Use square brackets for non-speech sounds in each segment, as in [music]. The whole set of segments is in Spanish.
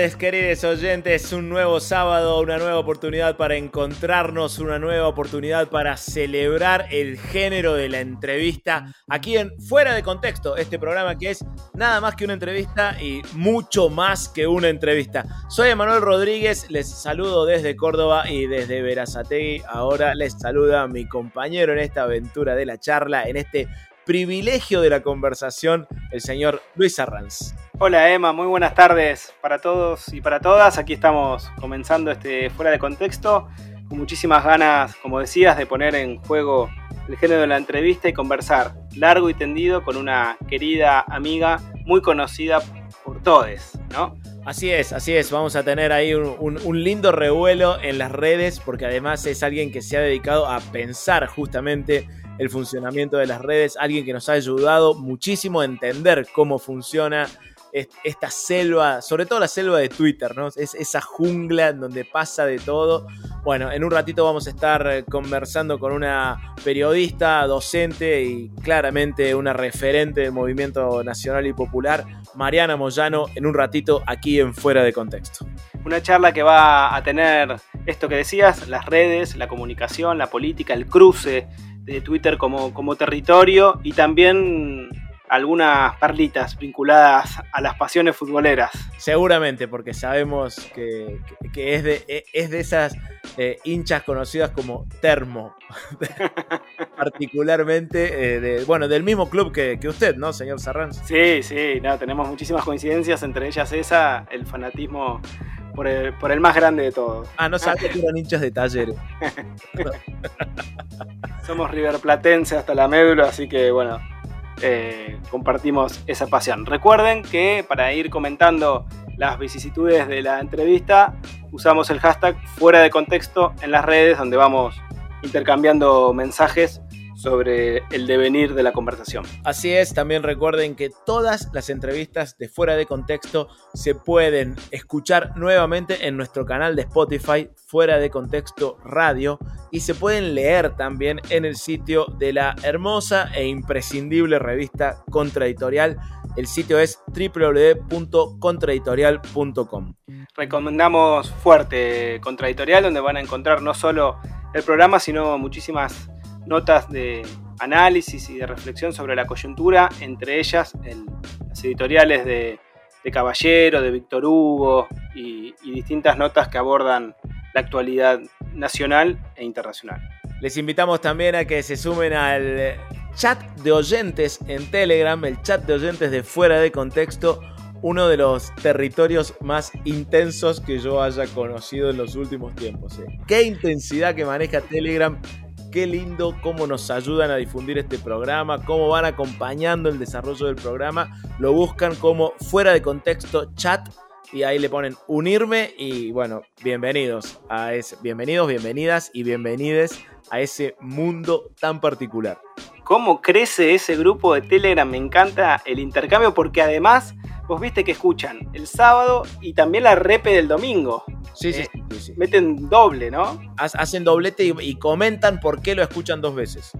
Queridos oyentes. Un nuevo sábado, una nueva oportunidad para encontrarnos, una nueva oportunidad para celebrar el género de la entrevista aquí en Fuera de Contexto, este programa que es nada más que una entrevista y mucho más que una entrevista. Soy Emanuel Rodríguez, les saludo desde Córdoba y desde Verazategui. Ahora les saluda mi compañero en esta aventura de la charla, en este privilegio de la conversación, el señor Luis Arranz. Hola Emma, muy buenas tardes para todos y para todas. Aquí estamos comenzando este fuera de contexto, con muchísimas ganas, como decías, de poner en juego el género de la entrevista y conversar largo y tendido con una querida amiga muy conocida por todos, ¿no? Así es, así es. Vamos a tener ahí un, un- un lindo revuelo en las redes porque además es alguien que se ha dedicado a pensar justamente el funcionamiento de las redes, alguien que nos ha ayudado muchísimo a entender cómo funciona est- esta selva, sobre todo la selva de Twitter, ¿no? Es esa jungla en donde pasa de todo. Bueno, en un ratito vamos a estar eh, conversando con una periodista, docente y claramente una referente del movimiento nacional y popular, Mariana Moyano, en un ratito aquí en Fuera de Contexto. Una charla que va a tener esto que decías, las redes, la comunicación, la política, el cruce de Twitter como, como territorio y también algunas perlitas vinculadas a las pasiones futboleras. Seguramente, porque sabemos que, que- que es, de, es de esas eh, hinchas conocidas como termo. [laughs] Particularmente, eh, de, bueno, del mismo club que, que usted, ¿no, señor Sarranz? Sí, sí, no, tenemos muchísimas coincidencias, entre ellas esa, el fanatismo por el, por el más grande de todos. Ah, no sabía que eran hinchas de talleres. [laughs] Somos riverplatense hasta la médula, así que bueno, eh, compartimos esa pasión. Recuerden que para ir comentando las vicisitudes de la entrevista, usamos el hashtag fuera de contexto en las redes, donde vamos intercambiando mensajes sobre el devenir de la conversación. Así es, también recuerden que todas las entrevistas de fuera de contexto se pueden escuchar nuevamente en nuestro canal de Spotify, fuera de contexto radio, y se pueden leer también en el sitio de la hermosa e imprescindible revista Contraeditorial. El sitio es www.contraeditorial.com. Recomendamos fuerte Contradictorial, donde van a encontrar no solo el programa, sino muchísimas notas de análisis y de reflexión sobre la coyuntura, entre ellas el- las editoriales de, de Caballero, de Víctor Hugo y, y distintas notas que abordan la actualidad nacional e internacional. Les invitamos también a que se sumen al chat de oyentes en Telegram, el chat de oyentes de fuera de contexto, uno de los territorios más intensos que yo haya conocido en los últimos tiempos. ¿eh? Qué intensidad que maneja Telegram, qué lindo cómo nos ayudan a difundir este programa, cómo van acompañando el desarrollo del programa, lo buscan como fuera de contexto chat y ahí le ponen unirme y bueno, bienvenidos a ese, bienvenidos, bienvenidas y bienvenides a ese mundo tan particular. ¿Cómo crece ese grupo de Telegram? Me encanta el intercambio porque además vos viste que escuchan el sábado y también la repe del domingo. Sí, sí, Eh, sí, sí, sí. Meten doble, ¿no? Ha- Hacen doblete y, y comentan por qué lo escuchan dos veces.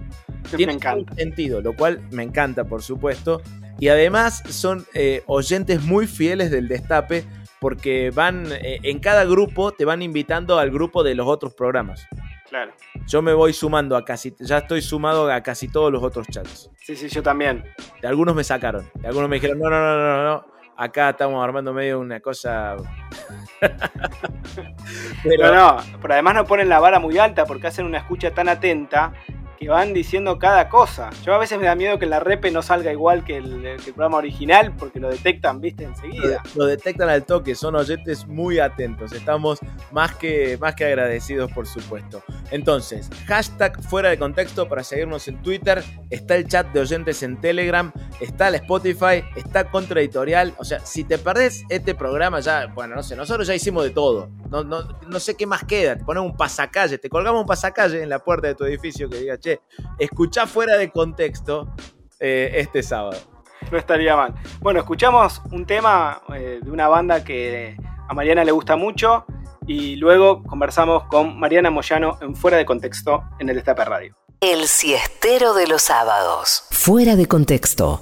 Me Tiene encanta. un sentido, lo cual me encanta, por supuesto. Y además son eh, oyentes muy fieles del Destape porque van eh, en cada grupo te van invitando al grupo de los otros programas. Claro. Yo me voy sumando a casi, ya estoy sumado a casi todos los otros chats. Sí, sí, yo también. De algunos me sacaron, de algunos me dijeron, no, no, no, no, no, acá estamos armando medio una cosa... [laughs] pero no, pero además no ponen la vara muy alta porque hacen una escucha tan atenta que van diciendo cada cosa. Yo a veces me da miedo que la repe no salga igual que el, programa original porque lo detectan, viste, enseguida. Lo, detectan al toque, son oyentes muy atentos. Estamos más que, más que agradecidos, por supuesto. Entonces, hashtag fuera de contexto para seguirnos en Twitter. Está el chat de oyentes en Telegram. Está el Spotify. Está Contraeditorial. O sea, si te perdés este programa, ya, bueno, no sé, nosotros ya hicimos de todo. No, no, no sé qué más queda. Te ponemos un pasacalle, te colgamos un pasacalle en la puerta de tu edificio que diga, che, escuchá fuera de contexto eh, este sábado. No estaría mal. Bueno, escuchamos un tema eh, de una banda que a Mariana le gusta mucho y luego conversamos con Mariana Moyano en Fuera de Contexto en el Destape Radio. El siestero de los sábados. Fuera de contexto.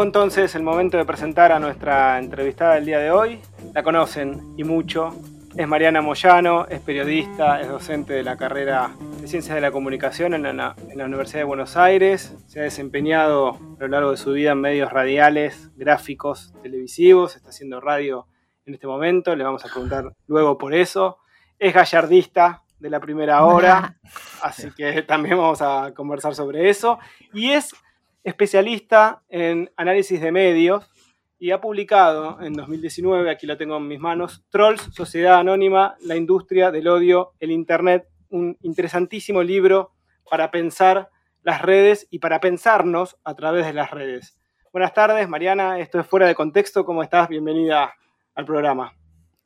Llegó entonces el momento de presentar a nuestra entrevistada del día de hoy. La conocen y mucho. Es Mariana Moyano, es periodista, es docente de la carrera de Ciencias de la Comunicación en la, en la, Universidad de Buenos Aires. Se ha desempeñado a lo largo de su vida en medios radiales, gráficos, televisivos. Está haciendo radio en este momento. Le vamos a preguntar luego por eso. Es gallardista de la primera hora, [laughs] así que también vamos a conversar sobre eso. Y es especialista en análisis de medios y ha publicado en 2019, aquí lo tengo en mis manos, Trolls, Sociedad Anónima, la industria del odio, el Internet, un interesantísimo libro para pensar las redes y para pensarnos a través de las redes. Buenas tardes, Mariana, esto es Fuera de Contexto, ¿cómo estás? Bienvenida al programa.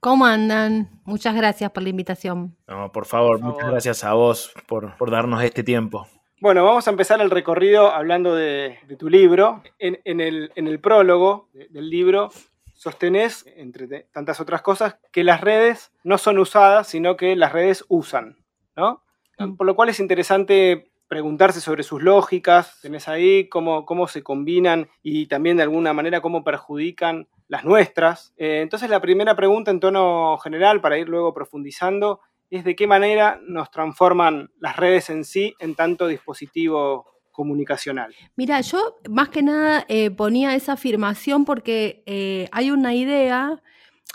¿Cómo andan? Muchas gracias por la invitación. No, por favor, muchas gracias a vos por, por darnos este tiempo. Bueno, vamos a empezar el recorrido hablando de, tu libro. En, el, prólogo del libro sostenés, entre tantas otras cosas, que las redes no son usadas, sino que las redes usan, ¿no? Mm. Por lo cual es interesante preguntarse sobre sus lógicas, tenés ahí cómo, cómo se combinan y también de alguna manera cómo perjudican las nuestras. Eh, entonces la primera pregunta en tono general, para ir luego profundizando, es de qué manera nos transforman las redes en sí en tanto dispositivo comunicacional. Mira, yo más que nada eh, ponía esa afirmación porque eh, hay una idea,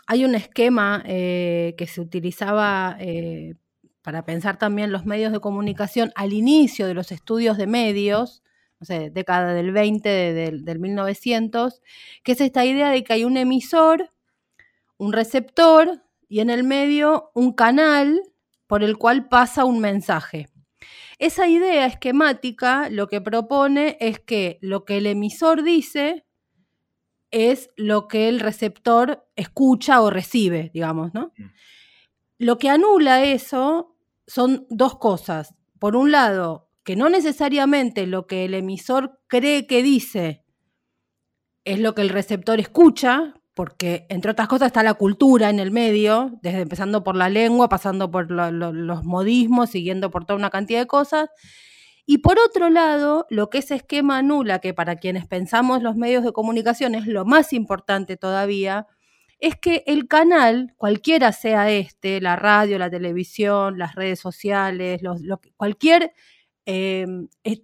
hay un esquema eh, que se utilizaba para pensar también los medios de comunicación al inicio de los estudios de medios, no sé, década del 20, del, del 1900, que es esta idea de que hay un emisor, un receptor, y en el medio un canal por el cual pasa un mensaje. Esa idea esquemática lo que propone es que lo que el emisor dice es lo que el receptor escucha o recibe, digamos, ¿no? Mm. Lo que anula eso son dos cosas. Por un lado, que no necesariamente lo que el emisor cree que dice es lo que el receptor escucha, porque entre otras cosas está la cultura en el medio, desde empezando por la lengua, pasando por los modismos, siguiendo por toda una cantidad de cosas. Y por otro lado, lo que ese esquema anula, que para quienes pensamos los medios de comunicación es lo más importante todavía, es que el canal, cualquiera sea este, la radio, la televisión, las redes sociales, cualquier eh,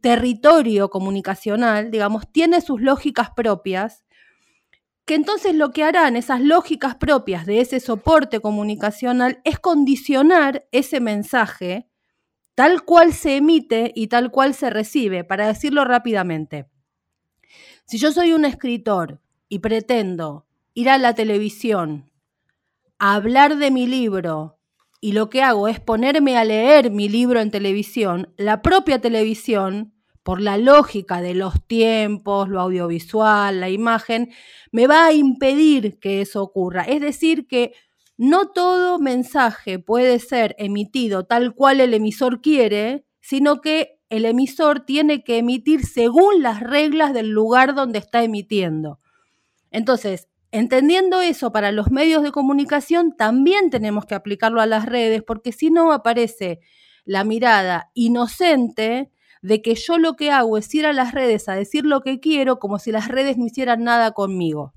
territorio comunicacional, digamos, tiene sus lógicas propias que entonces lo que harán esas lógicas propias de ese soporte comunicacional es condicionar ese mensaje tal cual se emite y tal cual se recibe, para decirlo rápidamente. Si yo soy un escritor y pretendo ir a la televisión a hablar de mi libro y lo que hago es ponerme a leer mi libro en televisión, la propia televisión por la lógica de los tiempos, lo audiovisual, la imagen, me va a impedir que eso ocurra. Es decir, que no todo mensaje puede ser emitido tal cual el emisor quiere, sino que el emisor tiene que emitir según las reglas del lugar donde está emitiendo. Entonces, entendiendo eso para los medios de comunicación, también tenemos que aplicarlo a las redes, porque si no aparece la mirada inocente de que yo lo que hago es ir a las redes a decir lo que quiero como si las redes no hicieran nada conmigo.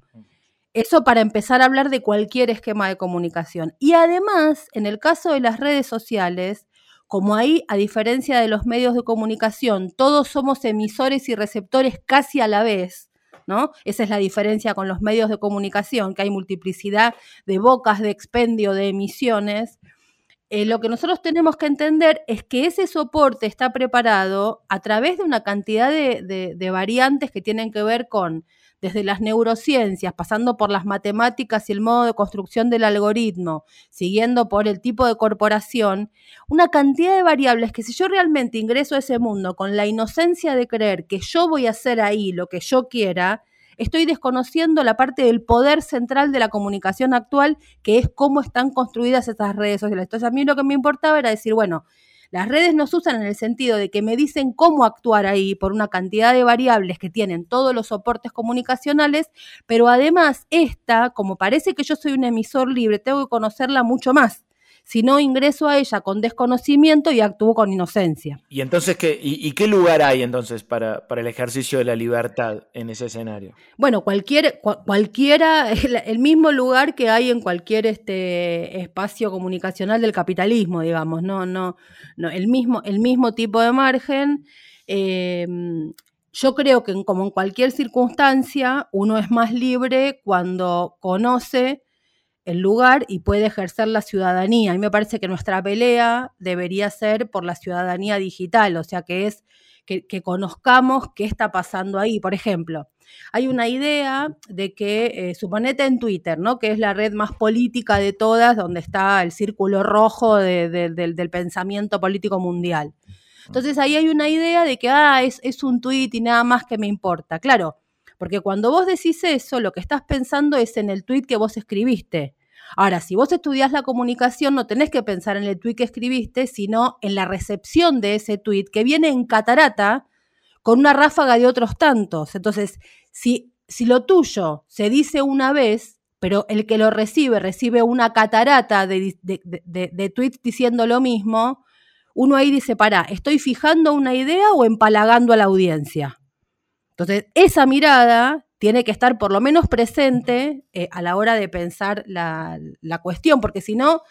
Eso para empezar a hablar de cualquier esquema de comunicación. Y además, en el caso de las redes sociales, como ahí, a diferencia de los medios de comunicación, todos somos emisores y receptores casi a la vez, ¿no? Esa es la diferencia con los medios de comunicación, que hay multiplicidad de bocas de expendio de emisiones. Eh, lo que nosotros tenemos que entender es que ese soporte está preparado a través de una cantidad de, variantes que tienen que ver con desde las neurociencias, pasando por las matemáticas y el modo de construcción del algoritmo, siguiendo por el tipo de corporación, una cantidad de variables que si yo realmente ingreso a ese mundo con la inocencia de creer que yo voy a hacer ahí lo que yo quiera, estoy desconociendo la parte del poder central de la comunicación actual, que es cómo están construidas estas redes sociales. Entonces a mí lo que me importaba era decir, bueno, las redes nos usan en el sentido de que me dicen cómo actuar ahí por una cantidad de variables que tienen todos los soportes comunicacionales, pero además esta, como parece que yo soy un emisor libre, tengo que conocerla mucho más si no ingreso a ella con desconocimiento y actúo con inocencia. ¿Y entonces qué, y, qué lugar hay entonces para, para, el ejercicio de la libertad en ese escenario? Bueno, cualquier, cualquiera, [laughs] el, mismo lugar que hay en cualquier este espacio comunicacional del capitalismo, digamos, no, no, no el mismo, el mismo tipo de margen. Em, yo creo que como en cualquier circunstancia, uno es más libre cuando conoce el lugar y puede ejercer la ciudadanía. A mí me parece que nuestra pelea debería ser por la ciudadanía digital, o sea, que es que, conozcamos qué está pasando ahí. Por ejemplo, hay una idea de que, eh, suponete en Twitter, ¿no? que es la red más política de todas, donde está el círculo rojo del pensamiento político mundial. Entonces ahí hay una idea de que, ah, es, es un tweet y nada más que me importa. Claro, porque cuando vos decís eso, lo que estás pensando es en el tweet que vos escribiste. Ahora, si vos estudiás la comunicación, no tenés que pensar en el tweet que escribiste, sino en la recepción de ese tweet que viene en catarata con una ráfaga de otros tantos. Entonces, si, si lo tuyo se dice una vez, pero el que lo recibe recibe una catarata de, de, tweets diciendo lo mismo, uno ahí dice, pará, ¿estoy fijando una idea o empalagando a la audiencia? Entonces, esa mirada tiene que estar por lo menos presente eh, a la hora de pensar la, cuestión, porque si no,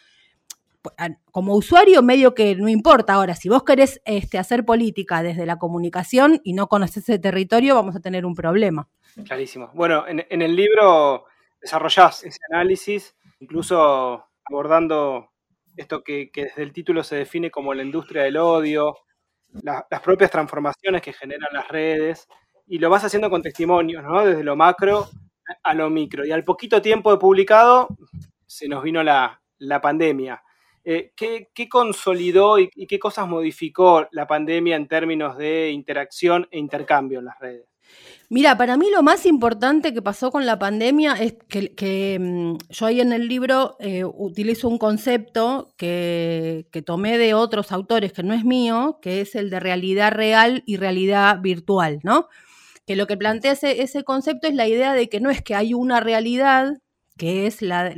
como usuario medio que no importa. Ahora, si vos querés este, hacer política desde la comunicación y no conoces ese territorio, vamos a tener un problema. Clarísimo. Bueno, en, el libro desarrollás ese análisis, incluso abordando esto que, desde el título se define como la industria del odio, las propias transformaciones que generan las redes y lo vas haciendo con testimonios, ¿no? Desde lo macro a lo micro. Y al poquito tiempo de publicado se nos vino la, pandemia. Eh, ¿qué, consolidó y, qué cosas modificó la pandemia en términos de interacción e intercambio en las redes? Mira, para mí lo más importante que pasó con la pandemia es que, mm, yo ahí en el libro eh, utilizo un concepto que, que, tomé de otros autores, que no es mío, que es el de realidad real y realidad virtual, ¿no? Que lo que plantea ese, concepto es la idea de que no es que hay una realidad, que es la,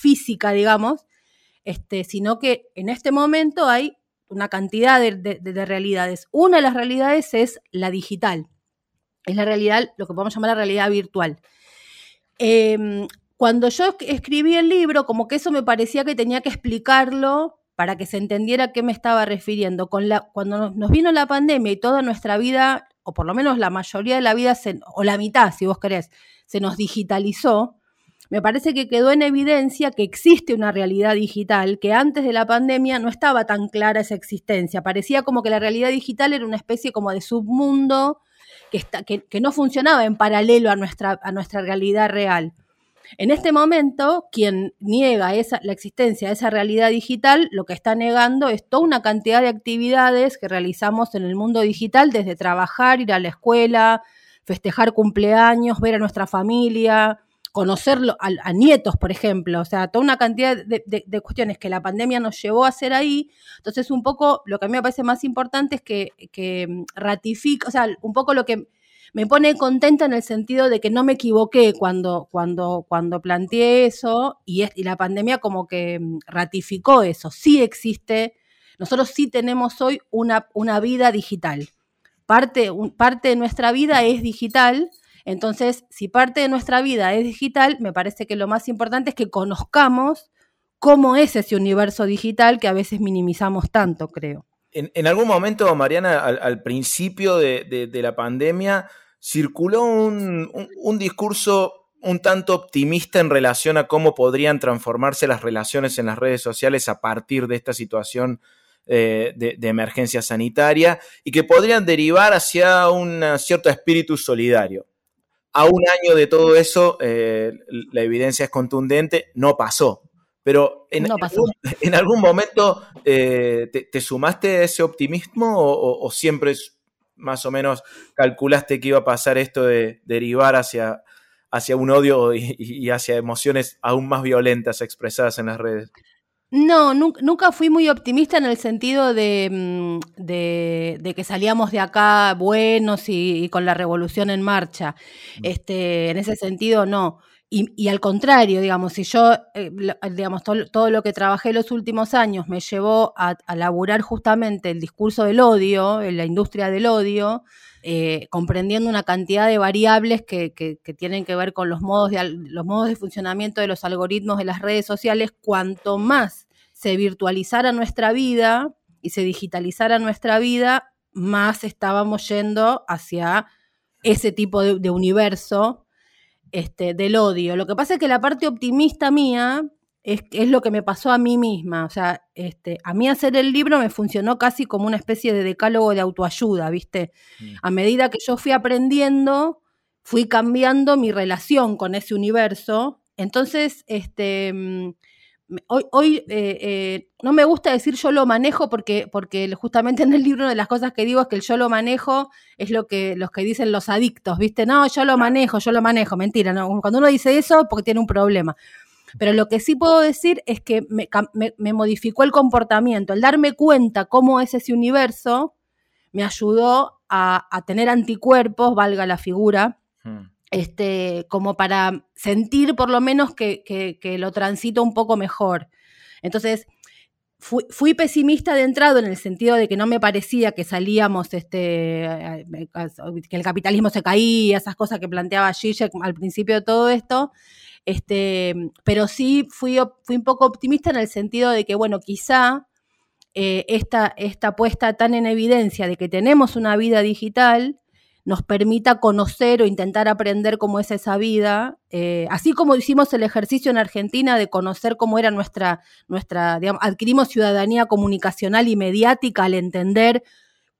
física, digamos, este, sino que en este momento hay una cantidad de, realidades. Una de las realidades es la digital, es la realidad, lo que podemos llamar la realidad virtual. Em, cuando yo escribí el libro, como que eso me parecía que tenía que explicarlo para que se entendiera a qué me estaba refiriendo. Con la, cuando nos vino la pandemia y toda nuestra vida o por lo menos la mayoría de la vida, o la mitad, si vos querés, se nos digitalizó, me parece que quedó en evidencia que existe una realidad digital que antes de la pandemia no estaba tan clara esa existencia. Parecía como que la realidad digital era una especie como de submundo que, está, que, que no funcionaba en paralelo a nuestra, a nuestra realidad real. En este momento, quien niega esa, la existencia de esa realidad digital, lo que está negando es toda una cantidad de actividades que realizamos en el mundo digital, desde trabajar, ir a la escuela, festejar cumpleaños, ver a nuestra familia, conocer a, nietos, por ejemplo, o sea, toda una cantidad de, de, cuestiones que la pandemia nos llevó a hacer ahí. Entonces, un poco lo que a mí me parece más importante es que, que ratifica, o sea, un poco lo que me pone contenta en el sentido de que no me equivoqué cuando, cuando, cuando planteé eso y, la pandemia como que mm, ratificó eso. Sí existe, nosotros sí tenemos hoy una, una vida digital. Parte, parte de nuestra vida es digital, entonces si parte de nuestra vida es digital, me parece que lo más importante es que conozcamos cómo es ese universo digital que a veces minimizamos tanto, creo. En, algún momento, Mariana, al, principio de, la pandemia, circuló un, discurso un tanto optimista en relación a cómo podrían transformarse las relaciones en las redes sociales a partir de esta situación eh, de, emergencia sanitaria y que podrían derivar hacia un cierto espíritu solidario. A un año de todo eso, eh, la evidencia es contundente, no pasó. Pero [laughs] en, algún, momento eh, te, sumaste a ese optimismo o, siempre más o menos calculaste que iba a pasar esto de derivar hacia, hacia un odio y, hacia emociones aún más violentas expresadas en las redes. No, nunca, fui muy optimista en el sentido de, mm, de, que salíamos de acá buenos y, con la revolución en marcha. Mm. Este, en ese sentido, no. Y, al contrario, digamos, si yo, eh, digamos, todo, lo que trabajé los últimos años me llevó a, a laburar justamente el discurso del odio, en la industria del odio, eh, comprendiendo una cantidad de variables que, tienen que ver con los modos, de, los modos de funcionamiento de los algoritmos de las redes sociales, cuanto más se virtualizara nuestra vida y se digitalizara nuestra vida, más estábamos yendo hacia ese tipo de, universo este, del odio. Lo que pasa es que la parte optimista mía es, es, lo que me pasó a mí misma. O sea, este, a mí hacer el libro me funcionó casi como una especie de decálogo de autoayuda, ¿viste? Mm. A medida que yo fui aprendiendo, fui cambiando mi relación con ese universo. Entonces, este, mm, hoy, hoy eh, eh, no me gusta decir yo lo manejo porque, porque justamente [laughs] en el libro de las cosas que digo es que el yo lo manejo es lo que los que dicen los adictos, ¿viste? No, yo lo manejo, yo lo manejo. Mentira, ¿no? cuando uno dice eso porque tiene un problema. Pero lo que sí puedo decir es que me, modificó el comportamiento. El darme cuenta cómo es ese universo me ayudó a, tener anticuerpos, valga la figura, hmm. Este, como para sentir por lo menos que, lo transito un poco mejor. Entonces, Fui, pesimista de entrado en el sentido de que no me parecía que salíamos, este, que el capitalismo se caía, esas cosas que planteaba Zizek al principio de todo esto, este, pero sí fui, fui un poco optimista en el sentido de que, bueno, quizá eh, esta, esta puesta tan en evidencia de que tenemos una vida digital nos permita conocer o intentar aprender cómo es esa vida, eh, así como hicimos el ejercicio en Argentina de conocer cómo era nuestra, nuestra adquirimos ciudadanía comunicacional y mediática al entender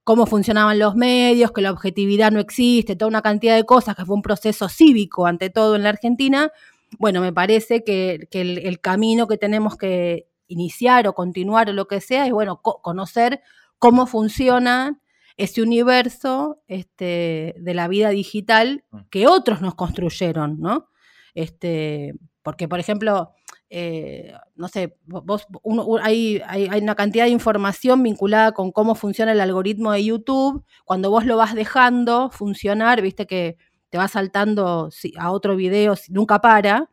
cómo funcionaban los medios, que la objetividad no existe, toda una cantidad de cosas, que fue un proceso cívico ante todo en la Argentina, bueno, me parece que, el, camino que tenemos que iniciar o continuar o lo que sea es, bueno, conocer cómo funciona ese universo este, de la vida digital mm. que otros nos construyeron, ¿no? Este, porque, por ejemplo, eh, no sé, vos, hay, hay, una cantidad de información vinculada con cómo funciona el algoritmo de YouTube. Cuando vos lo vas dejando funcionar, viste que te va saltando a otro video, nunca para.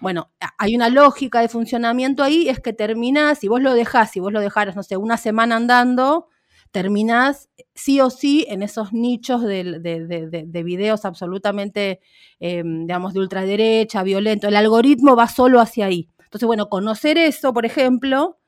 Bueno, hay una lógica de funcionamiento ahí, es que terminás, si vos lo dejás, si vos lo dejaras, no sé, una semana andando, terminás sí o sí en esos nichos de, de, videos absolutamente, em, digamos, de ultraderecha, violento. El algoritmo va solo hacia ahí. Entonces, bueno, conocer eso, por ejemplo,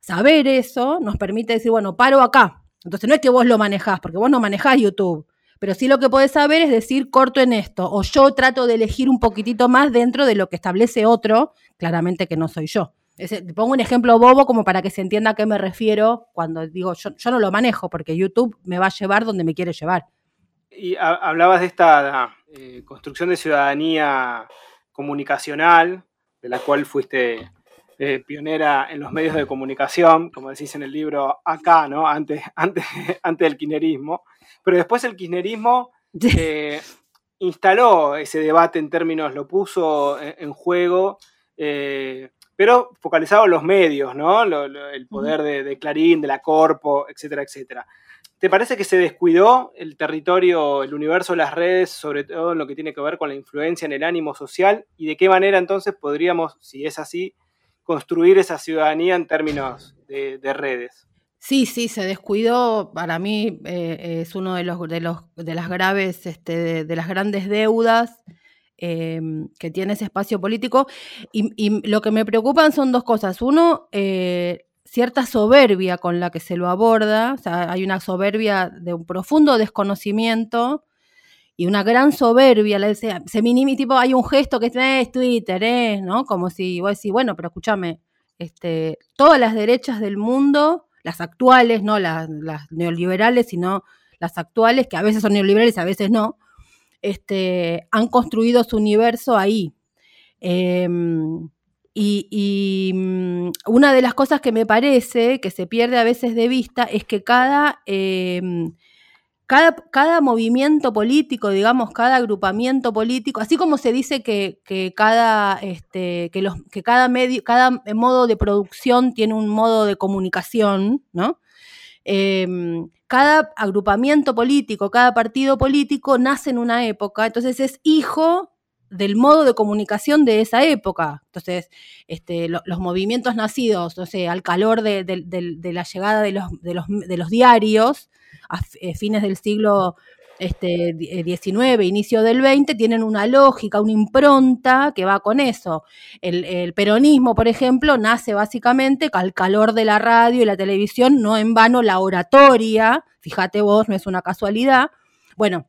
saber eso, nos permite decir, bueno, paro acá. Entonces, no es que vos lo manejás, porque vos no manejás YouTube pero sí lo que puedes saber es decir corto en esto, o yo trato de elegir un poquitito más dentro de lo que establece otro, claramente que no soy yo. Te pongo un ejemplo bobo como para que se entienda a qué me refiero cuando digo yo, yo no lo manejo porque YouTube me va a llevar donde me quiere llevar. Y hablabas de esta eh, construcción de ciudadanía comunicacional, de la cual fuiste eh, pionera en los medios de comunicación, como decís en el libro acá, ¿no? Antes, [laughs] antes, antes del kirchnerismo. Pero después el kirchnerismo eh, instaló ese debate en términos, lo puso en, juego, eh, pero focalizado en los medios, ¿no? el poder de, Clarín, de la Corpo, etcétera, etcétera. ¿Te parece que se descuidó el territorio, el universo de las redes, sobre todo en lo que tiene que ver con la influencia en el ánimo social? ¿Y de qué manera entonces podríamos, si es así, construir esa ciudadanía en términos de, redes. Sí, sí, se descuidó. Para mí eh, es uno de los de los de las graves, este, de, las grandes deudas em, que tiene ese espacio político. Y, lo que me preocupan son dos cosas. Uno, eh, cierta soberbia con la que se lo aborda. O sea, hay una soberbia de un profundo desconocimiento y una gran soberbia, decía, se minimiza, tipo, hay un gesto que es Twitter, ¿eh? ¿no? Como si vos decís, bueno, pero escúchame, este, todas las derechas del mundo, las actuales, no las, las, neoliberales, sino las actuales, que a veces son neoliberales, a veces no, este, han construido su universo ahí. Em, y, mm, una de las cosas que me parece que se pierde a veces de vista es que cada, em, cada, movimiento político, digamos, cada agrupamiento político, así como se dice que, cada, este, que cada, medio, cada modo de producción tiene un modo de comunicación, ¿no? Em, cada agrupamiento político, cada partido político nace en una época, entonces es hijo del modo de comunicación de esa época. Entonces, este, los movimientos nacidos, no sé, al calor de, la llegada de los, los, diarios a eh, fines del siglo este, 19, eh, inicio del 20, tienen una lógica, una impronta que va con eso. El, peronismo, por ejemplo, nace básicamente al calor de la radio y la televisión, no en vano la oratoria, fíjate vos, no es una casualidad. Bueno,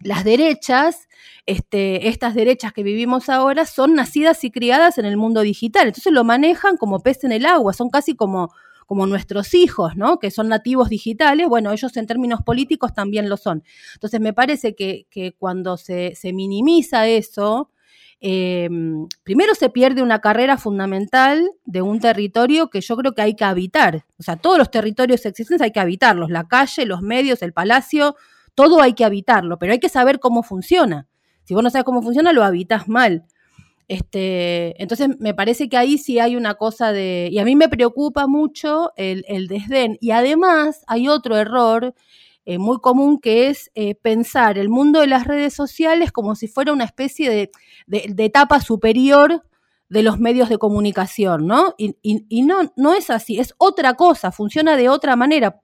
las derechas, este, estas derechas que vivimos ahora, son nacidas y criadas en el mundo digital. Entonces lo manejan como pez en el agua, son casi como, como nuestros hijos, ¿no? Que son nativos digitales. Bueno, ellos en términos políticos también lo son. Entonces me parece que, cuando se, minimiza eso, eh, primero se pierde una carrera fundamental de un territorio que yo creo que hay que habitar. O sea, todos los territorios existentes hay que habitarlos, la calle, los medios, el palacio, todo hay que habitarlo, pero hay que saber cómo funciona. Si vos no sabes cómo funciona, lo habitas mal. Este, entonces me parece que ahí sí hay una cosa de. Y a mí me preocupa mucho el, desdén. Y además hay otro error eh, muy común que es eh, pensar el mundo de las redes sociales como si fuera una especie de, etapa superior de los medios de comunicación, ¿no? Y, no, no es así, es otra cosa, funciona de otra manera.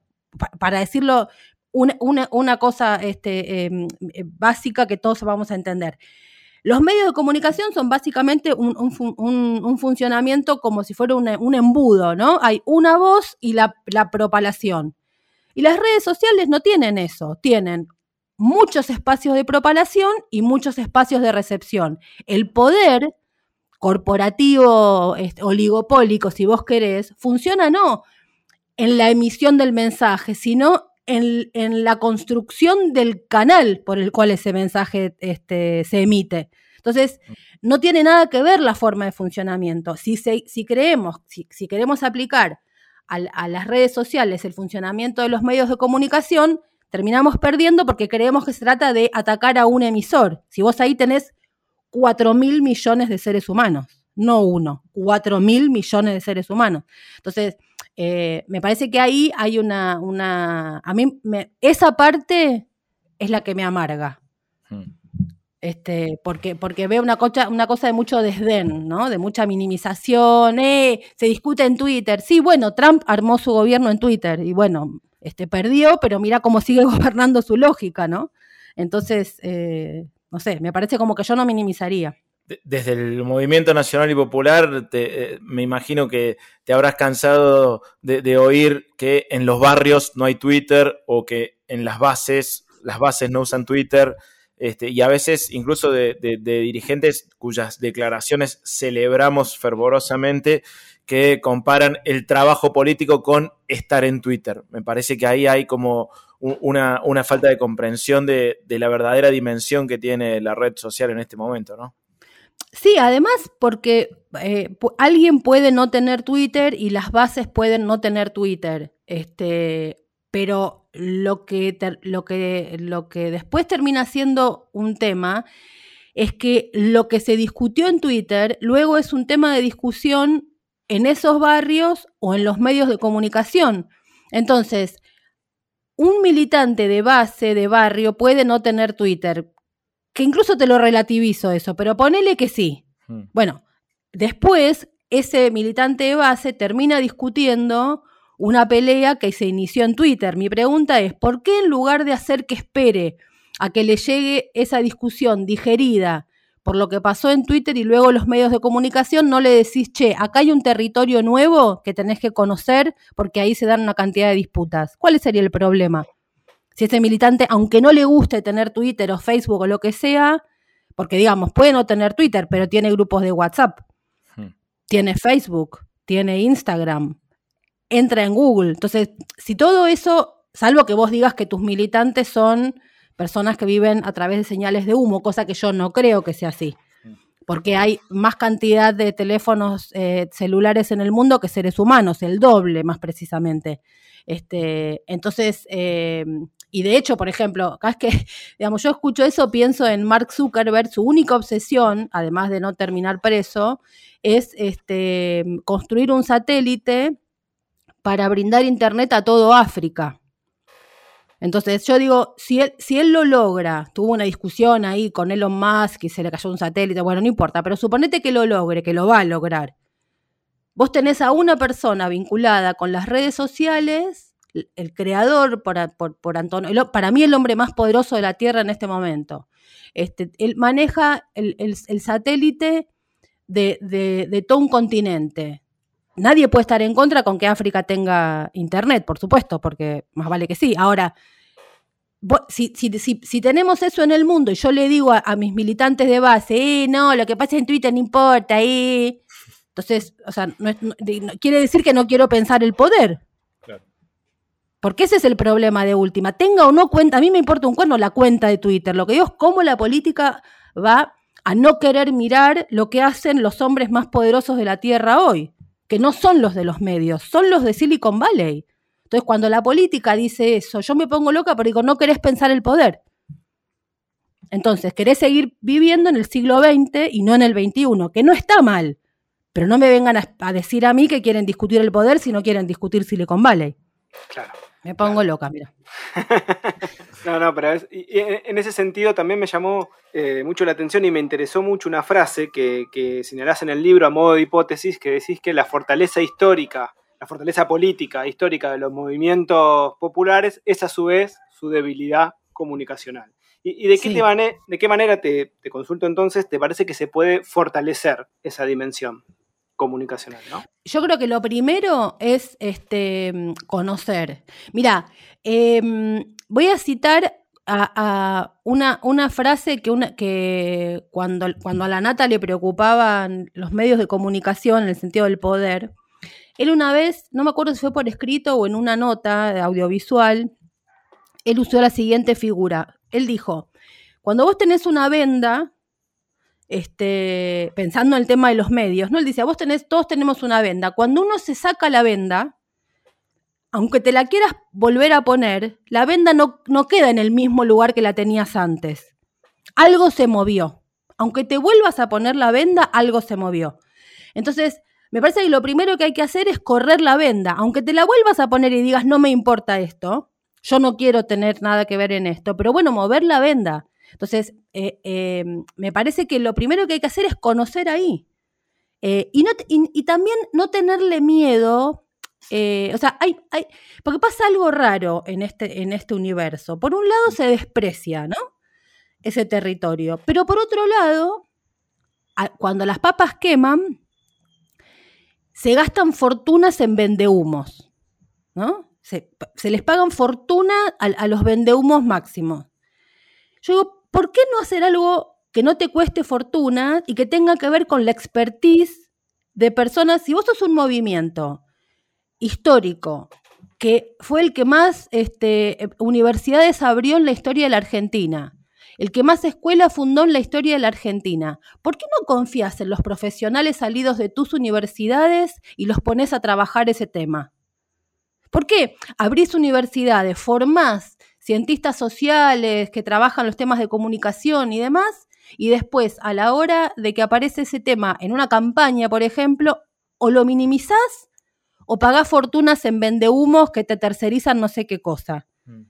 para decirlo una, cosa este, em, eh, básica que todos vamos a entender. Los medios de comunicación son básicamente un, funcionamiento como si fuera un embudo, ¿no? Hay una voz y la, propalación. Y las redes sociales no tienen eso, tienen muchos espacios de propalación y muchos espacios de recepción. El poder corporativo, este, oligopólico, si vos querés, funciona no en la emisión del mensaje, sino en, la construcción del canal por el cual ese mensaje este, se emite. Entonces, no tiene nada que ver la forma de funcionamiento. Si, si creemos, si, queremos aplicar a, las redes sociales el funcionamiento de los medios de comunicación, terminamos perdiendo porque creemos que se trata de atacar a un emisor. Si vos ahí tenés 4 mil millones de seres humanos, no uno, 4 mil millones de seres humanos. Entonces, eh, me parece que ahí hay una, una a mí esa parte es la que me amarga. Hmm. Este, porque, porque veo una cosa, una cosa de mucho desdén, ¿no? De mucha minimización, eh, se discute en Twitter. Sí, bueno, Trump armó su gobierno en Twitter y bueno, este, perdió, pero mira cómo sigue [laughs] gobernando su lógica, ¿no? Entonces, eh, no sé, me parece como que yo no minimizaría desde el movimiento nacional y popular, eh, me imagino que te habrás cansado de, oír que en los barrios no hay Twitter o que en las bases, las bases no usan Twitter, este, y a veces incluso de, dirigentes cuyas declaraciones celebramos fervorosamente, que comparan el trabajo político con estar en Twitter. Me parece que ahí hay como una, falta de comprensión de la verdadera dimensión que tiene la red social en este momento, ¿no? Sí, además porque eh, alguien puede no tener Twitter y las bases pueden no tener Twitter. Este, pero lo que, lo, que, lo que después termina siendo un tema es que lo que se discutió en Twitter luego es un tema de discusión en esos barrios o en los medios de comunicación. Entonces, un militante de base, de barrio, puede no tener Twitter que incluso te lo relativizo eso, pero ponele que sí. Hmm. Bueno, después ese militante de base termina discutiendo una pelea que se inició en Twitter. Mi pregunta es, ¿por qué en lugar de hacer que espere a que le llegue esa discusión digerida por lo que pasó en Twitter y luego los medios de comunicación, no le decís, che, acá hay un territorio nuevo que tenés que conocer porque ahí se dan una cantidad de disputas? ¿Cuál sería el problema? Si ese militante, aunque no le guste tener Twitter o Facebook o lo que sea, porque digamos, puede no tener Twitter, pero tiene grupos de WhatsApp, Hmm. tiene Facebook, tiene Instagram, entra en Google. Entonces, si todo eso, salvo que vos digas que tus militantes son personas que viven a través de señales de humo, cosa que yo no creo que sea así. Porque hay más cantidad de teléfonos eh, celulares en el mundo que seres humanos, el doble más precisamente. Este, entonces, eh, y de hecho, por ejemplo, cada vez que [laughs] digamos, yo escucho eso, pienso en Mark Zuckerberg, su única obsesión, además de no terminar preso, es este, construir un satélite para brindar internet a todo África. Entonces yo digo, si él, si él lo logra, tuvo una discusión ahí con Elon Musk y se le cayó un satélite, bueno, no importa, pero suponete que lo logre, que lo va a lograr. Vos tenés a una persona vinculada con las redes sociales, el, creador por, por, por Antonio, para mí el hombre más poderoso de la Tierra en este momento. Este, él maneja el, el, el satélite de, de, de todo un continente. Nadie puede estar en contra con que África tenga internet, por supuesto, porque más vale que sí. Ahora, si, si, si, si tenemos eso en el mundo y yo le digo a, mis militantes de base, eh, no, lo que pasa en Twitter no importa, eh. Entonces, o sea, no, no, quiere decir que no quiero pensar el poder. Porque ese es el problema de última. Tenga o no cuenta, a mí me importa un cuerno la cuenta de Twitter. Lo que digo es cómo la política va a no querer mirar lo que hacen los hombres más poderosos de la Tierra hoy que no son los de los medios, son los de Silicon Valley. Entonces, cuando la política dice eso, yo me pongo loca porque digo, no querés pensar el poder. Entonces, querés seguir viviendo en el siglo XX y no en el XXI, que no está mal, pero no me vengan a, a decir a mí que quieren discutir el poder si no quieren discutir Silicon Valley. Claro. Me pongo claro. loca, mira. [laughs] no, no, pero es, y, en ese sentido también me llamó eh, mucho la atención y me interesó mucho una frase que, que señalás en el libro a modo de hipótesis, que decís que la fortaleza histórica, la fortaleza política histórica de los movimientos populares es a su vez su debilidad comunicacional. ¿Y, y de, qué sí. te, de, qué manera te, te consulto entonces, te parece que se puede fortalecer esa dimensión? Comunicacional, ¿no? Yo creo que lo primero es este, conocer. Mira, eh, voy a citar a, una, una, frase que, una, que cuando, cuando, a la Nata le preocupaban los medios de comunicación en el sentido del poder, él una vez, no me acuerdo si fue por escrito o en una nota audiovisual, él usó la siguiente figura. Él dijo, cuando vos tenés una venda, este, pensando en el tema de los medios, ¿no? Él dice, vos tenés, todos tenemos una venda. Cuando uno se saca la venda, aunque te la quieras volver a poner, la venda no, no queda en el mismo lugar que la tenías antes. Algo se movió. Aunque te vuelvas a poner la venda, algo se movió. Entonces, me parece que lo primero que hay que hacer es correr la venda. Aunque te la vuelvas a poner y digas, no me importa esto, yo no quiero tener nada que ver en esto, pero bueno, mover la venda. Entonces, eh, eh, me parece que lo primero que hay que hacer es conocer ahí. Eh, y, no, y, también no tenerle miedo. o sea, hay, hay, porque pasa algo raro en este, en este universo. Por un lado se desprecia, ¿no? Ese territorio. Pero por otro lado, cuando las papas queman, se gastan fortunas en vendehumos, ¿no? Se, se les pagan fortuna a, a los vendehumos máximos. Yo digo, ¿por qué no hacer algo que no te cueste fortuna y que tenga que ver con la expertise de personas? Si vos sos un movimiento histórico que fue el que más este, universidades abrió en la historia de la Argentina, el que más escuelas fundó en la historia de la Argentina, ¿por qué no confías en los profesionales salidos de tus universidades y los pones a trabajar ese tema? ¿Por qué abrís universidades, formás cientistas sociales que trabajan los temas de comunicación y demás, y después, a la hora de que aparece ese tema en una campaña, por ejemplo, o lo minimizás o pagás fortunas en vendehumos que te tercerizan no sé qué cosa.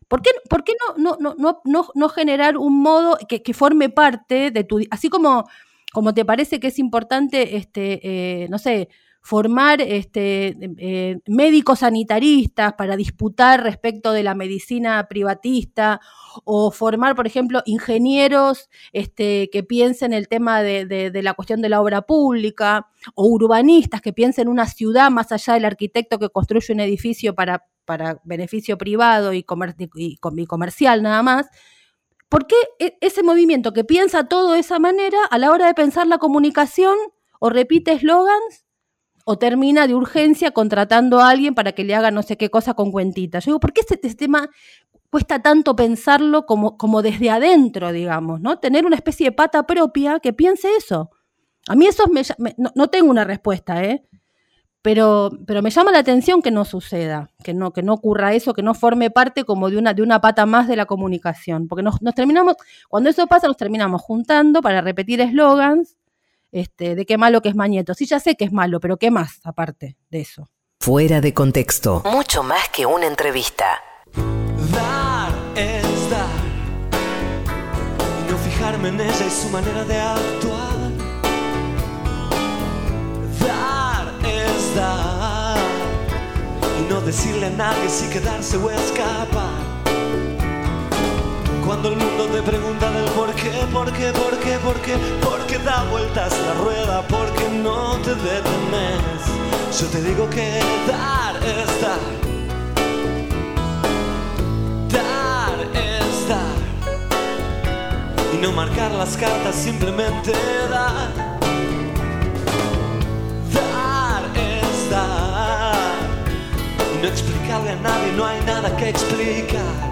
¿Por qué, por qué no, no, no, no, no generar un modo que, que, forme parte de tu... Así como, como te parece que es importante, este, eh, no sé, formar este, eh, médicos sanitaristas para disputar respecto de la medicina privatista o formar, por ejemplo, ingenieros este, que piensen el tema de, la cuestión de la obra pública o urbanistas que piensen una ciudad más allá del arquitecto que construye un edificio para, para beneficio privado y, y comercial nada más. ¿Por qué e-, ese movimiento que piensa todo de esa manera, a la hora de pensar la comunicación, o repite eslogans, o termina de urgencia contratando a alguien para que le haga no sé qué cosa con cuentitas? Yo digo, ¿por qué este, este, tema cuesta tanto pensarlo como, como desde adentro, digamos, ¿no? Tener una especie de pata propia que piense eso. A mí eso me, no, no, tengo una respuesta, ¿eh? pero, pero me llama la atención que no suceda, que no, que no ocurra eso, que no forme parte como de una, de una pata más de la comunicación, porque nos, terminamos, cuando eso pasa, nos terminamos juntando para repetir eslogans este, de qué malo que es Mañeto. Sí, ya sé que es malo, pero ¿qué más aparte de eso? Fuera de contexto. Mucho más que una entrevista. Dar es dar. Y no fijarme en ella y su manera de actuar. y no decirle a nadie si quedarse o escapar. Cuando el mundo te pregunta del por qué, por qué, por qué, por qué, por qué da vueltas la rueda, porque no te detenes. Yo te digo que dar es dar. Dar es dar. Y no marcar las cartas, simplemente dar. no explicarle a nadie, no hay nada que explicar.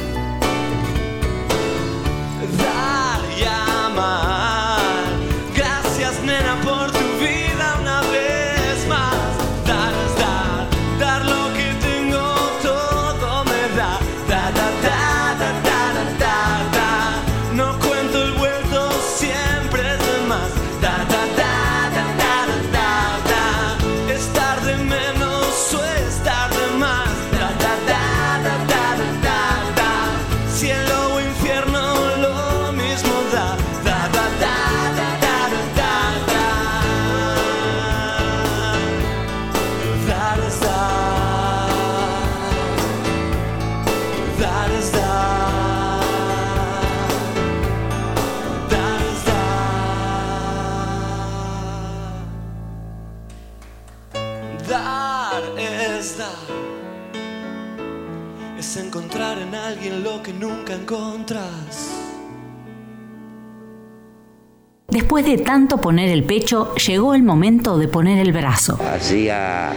Después de tanto poner el pecho, llegó el momento de poner el brazo. Hacía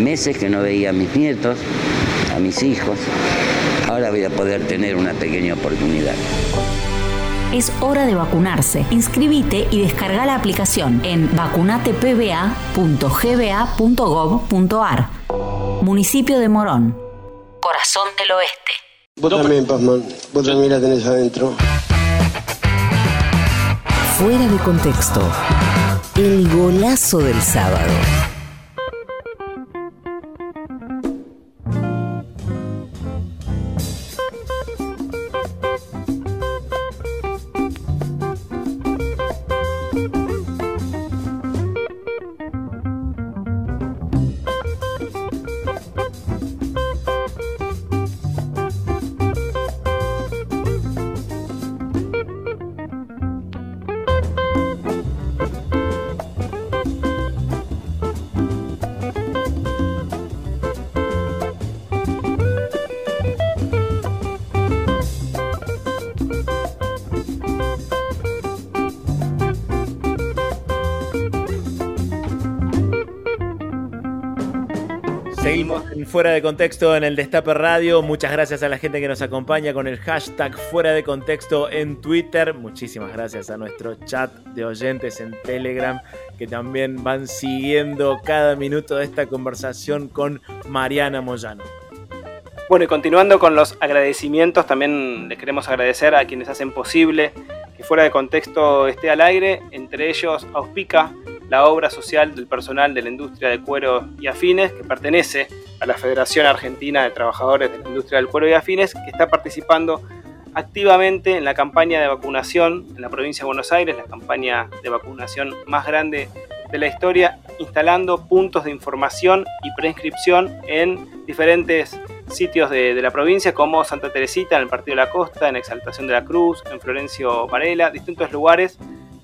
meses que no veía a mis nietos, a mis hijos. Ahora voy a poder tener una pequeña oportunidad. Es hora de vacunarse. Inscribite y descarga la aplicación en vacunatepba.gba.gov.ar. Municipio de Morón. Corazón del Oeste. Vos también, Pazman. Vos también la tenés adentro. Fuera de contexto. El golazo del sábado. Fuera de Contexto en el Destape Radio. Muchas gracias a la gente que nos acompaña con el hashtag Fuera de Contexto en Twitter. Muchísimas gracias a nuestro chat de oyentes en Telegram que también van siguiendo cada minuto de esta conversación con Mariana Moyano. Bueno, y continuando con los agradecimientos, también les queremos agradecer a quienes hacen posible que fuera de contexto esté al aire, entre ellos Auspica, la obra social del personal de la industria de cuero y afines, que pertenece a la Federación Argentina de Trabajadores de la Industria del Cuero y Afines, que está participando activamente en la campaña de vacunación en la provincia de Buenos Aires, la campaña de vacunación más grande de la historia, instalando puntos de información y preinscripción en diferentes sitios de, la provincia como Santa Teresita, en el Partido de la Costa, en Exaltación de la Cruz, en Florencio Varela, distintos lugares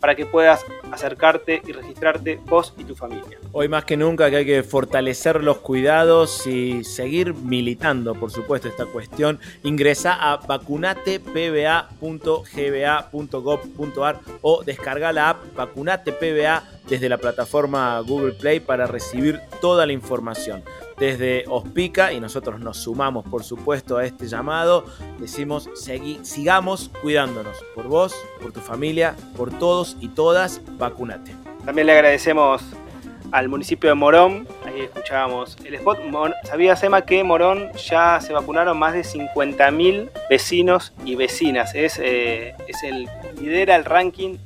para que puedas acercarte y registrarte vos y tu familia. Hoy más que nunca que hay que fortalecer los cuidados y seguir militando, por supuesto, esta cuestión. Ingresa a vacunatepba.gba.gov.ar o descarga la app Vacunate PBA desde la plataforma Google Play para recibir toda la información desde Ospica y nosotros nos sumamos por supuesto a este llamado. Decimos, sigamos cuidándonos por vos, por tu familia, por todos y todas, vacunate. También le agradecemos al municipio de Morón, ahí escuchábamos el spot. ¿Sabías, Emma, que Morón ya se vacunaron más de 50.000 vecinos y vecinas? Es, eh, es el lidera el ranking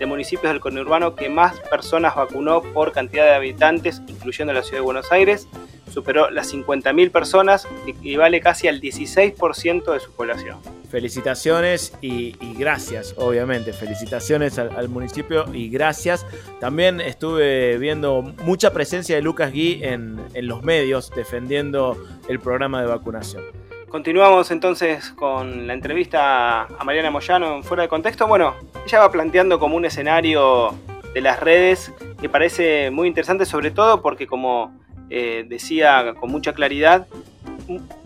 de municipios del conurbano que más personas vacunó por cantidad de habitantes, incluyendo la ciudad de Buenos Aires superó las 50.000 personas, equivale casi al 16% de su población. Felicitaciones y, gracias, obviamente. Felicitaciones al, municipio y gracias. También estuve viendo mucha presencia de Lucas Gui en, en los medios defendiendo el programa de vacunación. Continuamos entonces con la entrevista a Mariana Moyano en Fuera de Contexto. Bueno, ella va planteando como un escenario de las redes que parece muy interesante, sobre todo porque como eh, decía con mucha claridad,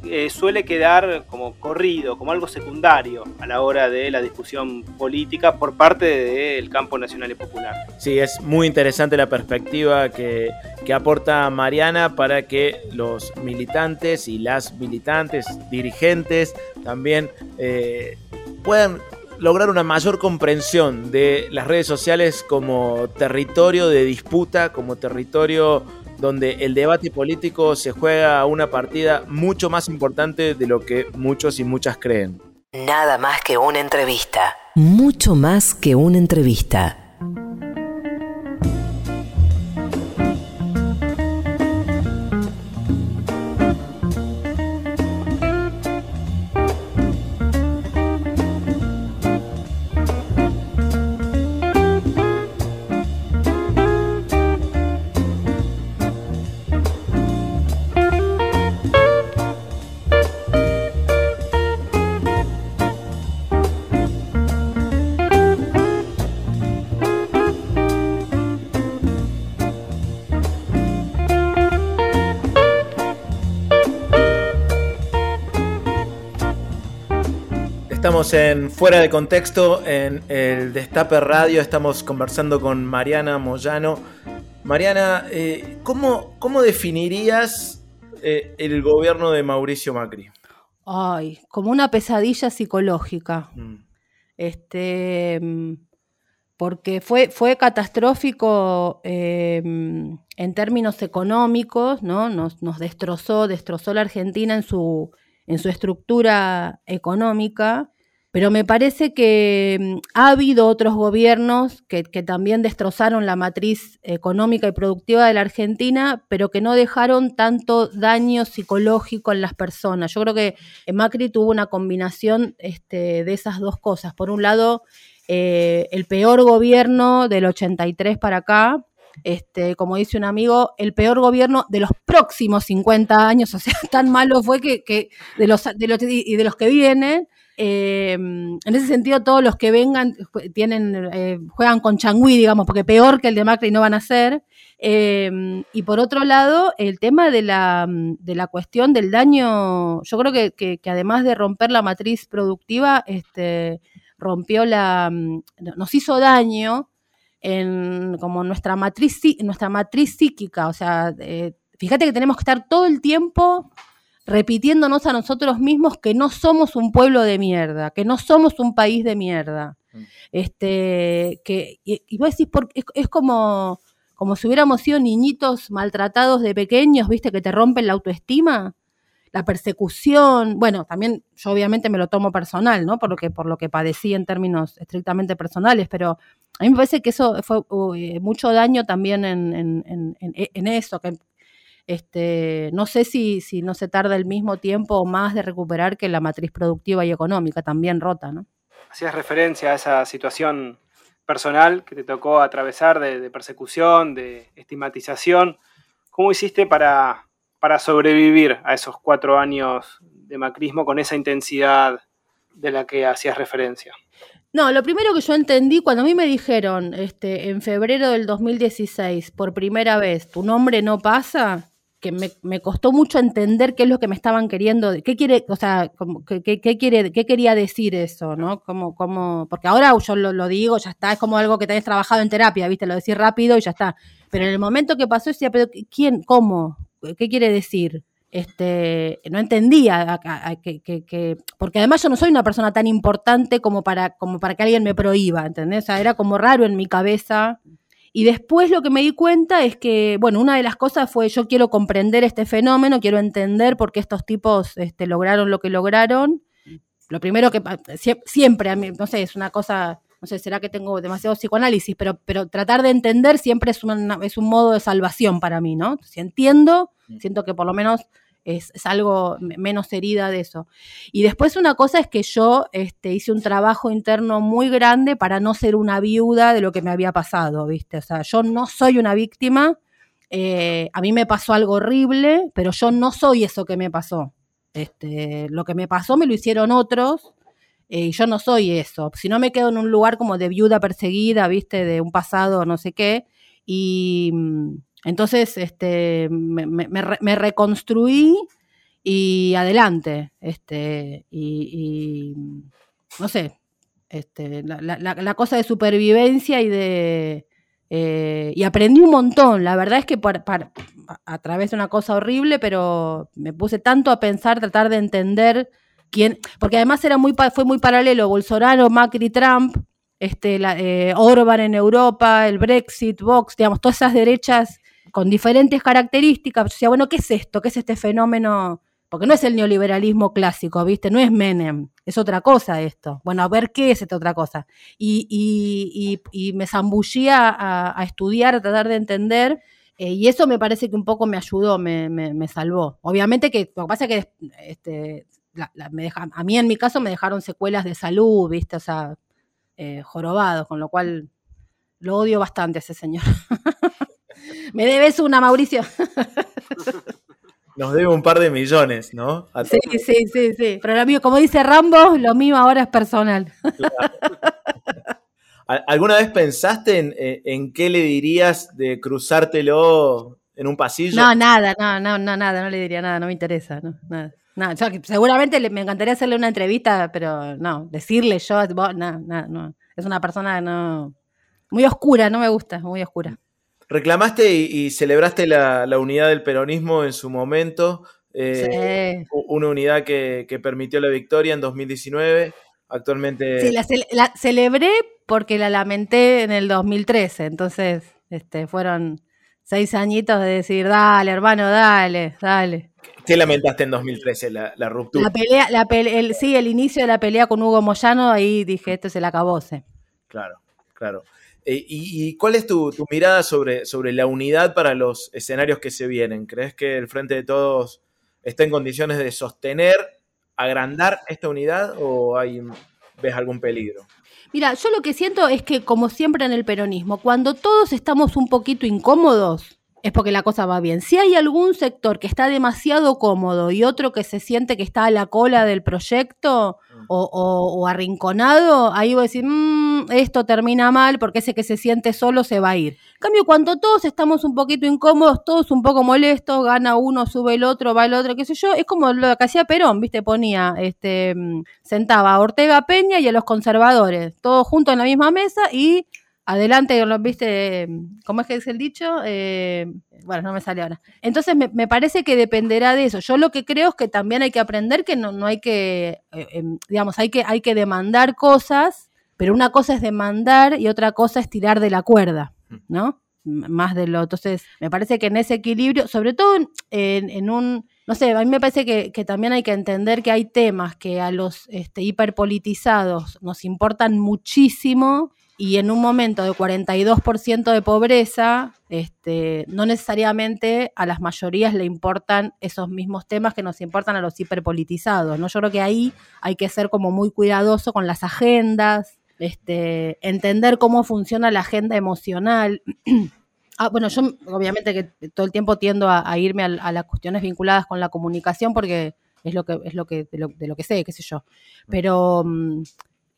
eh, suele quedar como corrido, como algo secundario a la hora de la discusión política por parte del campo nacional y popular. Sí, es muy interesante la perspectiva que, aporta Mariana para que los militantes y las militantes, dirigentes, también eh, puedan lograr una mayor comprensión de las redes sociales como territorio de disputa, como territorio donde el debate político se juega una partida mucho más importante de lo que muchos y muchas creen. Nada más que una entrevista. Mucho más que una entrevista. Estamos en Fuera de Contexto, en el Destape Radio, estamos conversando con Mariana Moyano. Mariana, eh, ¿cómo, definirías eh, el gobierno de Mauricio Macri? Ay, como una pesadilla psicológica. Mm. Este, porque fue, fue catastrófico em, en términos económicos, ¿no? Nos, nos, destrozó, destrozó la Argentina en su, en su estructura económica pero me parece que mm, ha habido otros gobiernos que, también destrozaron la matriz económica y productiva de la Argentina, pero que no dejaron tanto daño psicológico en las personas. Yo creo que Macri tuvo una combinación este, de esas dos cosas. Por un lado, eh, el peor gobierno del 83 para acá, este, como dice un amigo, el peor gobierno de los próximos 50 años, [laughs] o sea, tan malo fue que, de, los, de, los, y de los que vienen, eh, en ese sentido, todos los que vengan tienen, eh, juegan con Changui, digamos, porque peor que el de Macri no van a ser. Eh, y por otro lado, el tema de la, de la cuestión del daño, yo creo que, que, además de romper la matriz productiva, este, rompió la, nos hizo daño en como nuestra matriz, nuestra matriz psíquica, o sea, fíjate que tenemos que estar todo el tiempo repitiéndonos a nosotros mismos que no somos un pueblo de mierda, que no somos un país de mierda. Mm. Este, que, y, vos decís, porque es, como, como si hubiéramos sido niñitos maltratados de pequeños, viste, que te rompen la autoestima, la persecución. Bueno, también yo obviamente me lo tomo personal, ¿no? Por lo que, por lo que padecí en términos estrictamente personales, pero a mí me parece que eso fue uh, mucho daño también en, en, en, en eso, que, este, no sé si, si no se tarda el mismo tiempo o más de recuperar que la matriz productiva y económica, también rota, ¿no? Hacías referencia a esa situación personal que te tocó atravesar de, persecución, de estigmatización. ¿Cómo hiciste para, para sobrevivir a esos cuatro años de macrismo con esa intensidad de la que hacías referencia? No, lo primero que yo entendí cuando a mí me dijeron este, en febrero del 2016, por primera vez, tu nombre no pasa, que me, costó mucho entender qué es lo que me estaban queriendo, qué quiere, o sea, qué, quiere, qué quería decir eso, ¿no? Como, como, porque ahora yo lo, digo, ya está, es como algo que tenés trabajado en terapia, ¿viste? Lo decís rápido y ya está. Pero en el momento que pasó decía, pero ¿quién, cómo? ¿Qué quiere decir? Este, no entendía que, que, porque además yo no soy una persona tan importante como para, como para que alguien me prohíba, ¿entendés? O sea, era como raro en mi cabeza y después lo que me di cuenta es que, bueno, una de las cosas fue yo quiero comprender este fenómeno, quiero entender por qué estos tipos este, lograron lo que lograron. Lo primero que siempre a mí, no sé, es una cosa, no sé, será que tengo demasiado psicoanálisis, pero, pero tratar de entender siempre es, es un modo de salvación para mí, ¿no? Si entiendo, siento que por lo menos es, algo menos herida de eso. Y después una cosa es que yo este, hice un trabajo interno muy grande para no ser una viuda de lo que me había pasado, ¿viste? O sea, yo no soy una víctima, eh, a mí me pasó algo horrible, pero yo no soy eso que me pasó. Este, lo que me pasó me lo hicieron otros eh, y yo no soy eso. Si no me quedo en un lugar como de viuda perseguida, ¿viste? De un pasado no sé qué. Y mm, entonces, este, me, reconstruí y adelante. Este, y, no sé, este, la, cosa de supervivencia y de. Eh, y aprendí un montón. La verdad es que a través de una cosa horrible, pero me puse tanto a pensar, tratar de entender quién. Porque además era muy, fue muy paralelo Bolsonaro, Macri, Trump, este, la, eh, Orban en Europa, el Brexit, Vox, digamos, todas esas derechas con diferentes características. O sea, bueno, ¿qué es esto? ¿Qué es este fenómeno? Porque no es el neoliberalismo clásico, ¿viste? No es Menem, es otra cosa esto. Bueno, a ver qué es esta otra cosa. Y, me zambullía a, estudiar, a tratar de entender. Eh, y eso me parece que un poco me ayudó, me, salvó. Obviamente que lo que pasa es que este, me a mí en mi caso me dejaron secuelas de salud, ¿viste? O sea, eh, jorobados, con lo cual lo odio bastante a ese señor. [laughs] Me debes una, Mauricio. [laughs] Nos debe un par de millones, ¿no? sí, sí, sí, sí. Pero lo mío, como dice Rambo, lo mío ahora es personal. ¿Alguna vez pensaste en, qué le dirías de cruzártelo en un pasillo? No, nada, no, no, no, nada, no le diría nada, no me interesa, no, nada. No, seguramente me encantaría hacerle una entrevista, pero no, decirle yo, no, no, no. Es una persona no, muy oscura, no me gusta, muy oscura. Reclamaste y, celebraste la, unidad del peronismo en su momento, eh, una unidad que, permitió la victoria en 2019. Actualmente. Sí, la, celebré porque la lamenté en el 2013, entonces este, fueron seis añitos de decir, dale, hermano, dale, dale. ¿Qué lamentaste en 2013? La, la ruptura. La pelea, la el, sí, el inicio de la pelea con Hugo Moyano, ahí dije, esto es el acabose. Claro, claro. Eh, y, cuál es tu, mirada sobre, sobre, la unidad para los escenarios que se vienen? ¿Crees que el Frente de Todos está en condiciones de sostener, agrandar esta unidad o hay, ves algún peligro? Mira, yo lo que siento es que, como siempre en el peronismo, cuando todos estamos un poquito incómodos, es porque la cosa va bien. Si hay algún sector que está demasiado cómodo y otro que se siente que está a la cola del proyecto o, arrinconado, ahí voy a decir, mmm, esto termina mal porque ese que se siente solo se va a ir. En cambio, cuando todos estamos un poquito incómodos, todos un poco molestos, gana uno, sube el otro, va el otro, qué sé yo, es como lo que hacía Perón, ¿viste? Ponía, este, mm, sentaba a Ortega Peña y a los conservadores, todos juntos en la misma mesa y adelante, lo viste, ¿cómo es que es el dicho? Eh, bueno, no me sale ahora. Entonces me, parece que dependerá de eso. Yo lo que creo es que también hay que aprender que no, no hay que, eh, em, digamos, hay que, hay que demandar cosas, pero una cosa es demandar y otra cosa es tirar de la cuerda, ¿no? Más de lo. Entonces, me parece que en ese equilibrio, sobre todo en, un no sé, a mí me parece que, que, también hay que entender que hay temas que a los este, hiperpolitizados nos importan muchísimo y en un momento de 42% de pobreza, este, no necesariamente a las mayorías le importan esos mismos temas que nos importan a los hiperpolitizados. ¿no? Yo creo que ahí hay que ser como muy cuidadoso con las agendas, este, entender cómo funciona la agenda emocional. [clears throat] ah, bueno, yo obviamente que todo el tiempo tiendo a, irme a, las cuestiones vinculadas con la comunicación porque es lo que es lo que de lo, que sé, qué sé yo. Pero mm,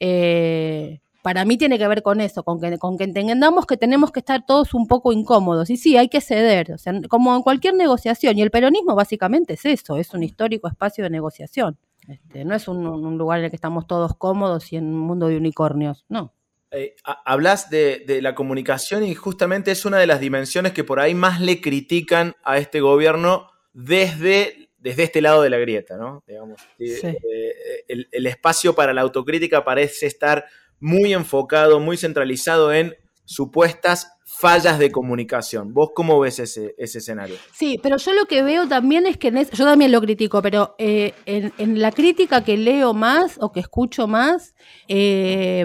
eh, para mí tiene que ver con eso, con que, con que entendamos que tenemos que estar todos un poco incómodos. Y sí, hay que ceder, o sea, como en cualquier negociación. Y el peronismo básicamente es eso, es un histórico espacio de negociación. Este, no es un, lugar en el que estamos todos cómodos y en un mundo de unicornios, no. Eh, hablas de, la comunicación y justamente es una de las dimensiones que por ahí más le critican a este gobierno desde, desde este lado de la grieta, ¿no? Digamos, eh, el espacio para la autocrítica parece estar muy enfocado, muy centralizado en supuestas fallas de comunicación. ¿Vos cómo ves ese, escenario? Sí, pero yo lo que veo también es que yo también lo critico, pero eh, en, la crítica que leo más o que escucho más, eh,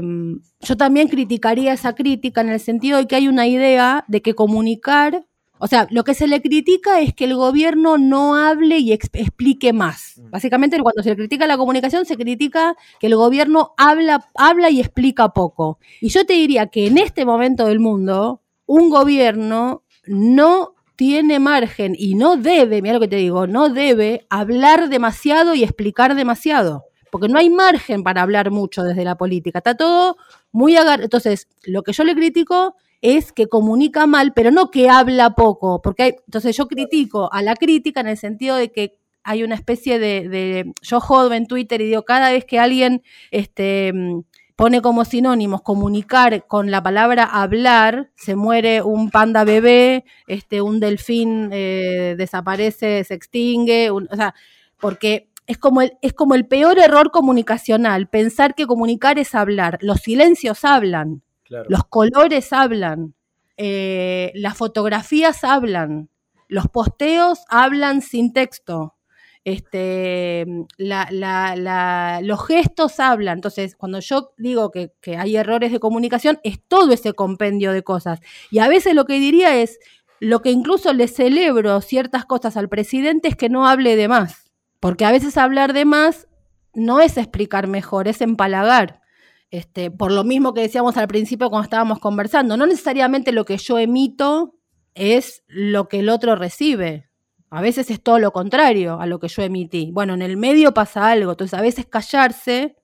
yo también criticaría esa crítica en el sentido de que hay una idea de que comunicar o sea, lo que se le critica es que el gobierno no hable y explique más. Mm. Básicamente, cuando se le critica la comunicación, se critica que el gobierno habla, habla y explica poco. Y yo te diría que en este momento del mundo, un gobierno no tiene margen y no debe, mira lo que te digo, no debe hablar demasiado y explicar demasiado. Porque no hay margen para hablar mucho desde la política. Está todo muy agarrado. Entonces, lo que yo le critico es que comunica mal, pero no que habla poco, porque hay, entonces yo critico a la crítica en el sentido de que hay una especie de, yo jodo en Twitter y digo, cada vez que alguien este, pone como sinónimos comunicar con la palabra hablar, se muere un panda bebé, este, un delfín eh, desaparece, se extingue, o sea, porque es como, el, es como el peor error comunicacional, pensar que comunicar es hablar, los silencios hablan. Los colores hablan, eh, las fotografías hablan, los posteos hablan sin texto. Este, los gestos hablan. Entonces, cuando yo digo que, que hay errores de comunicación, es todo ese compendio de cosas. Y a veces lo que diría es, lo que incluso le celebro ciertas cosas al presidente es que no hable de más. Porque a veces hablar de más no es explicar mejor, es empalagar. Este, por lo mismo que decíamos al principio cuando estábamos conversando, no necesariamente lo que yo emito es lo que el otro recibe. A veces es todo lo contrario a lo que yo emití. Bueno, en el medio pasa algo, entonces a veces callarse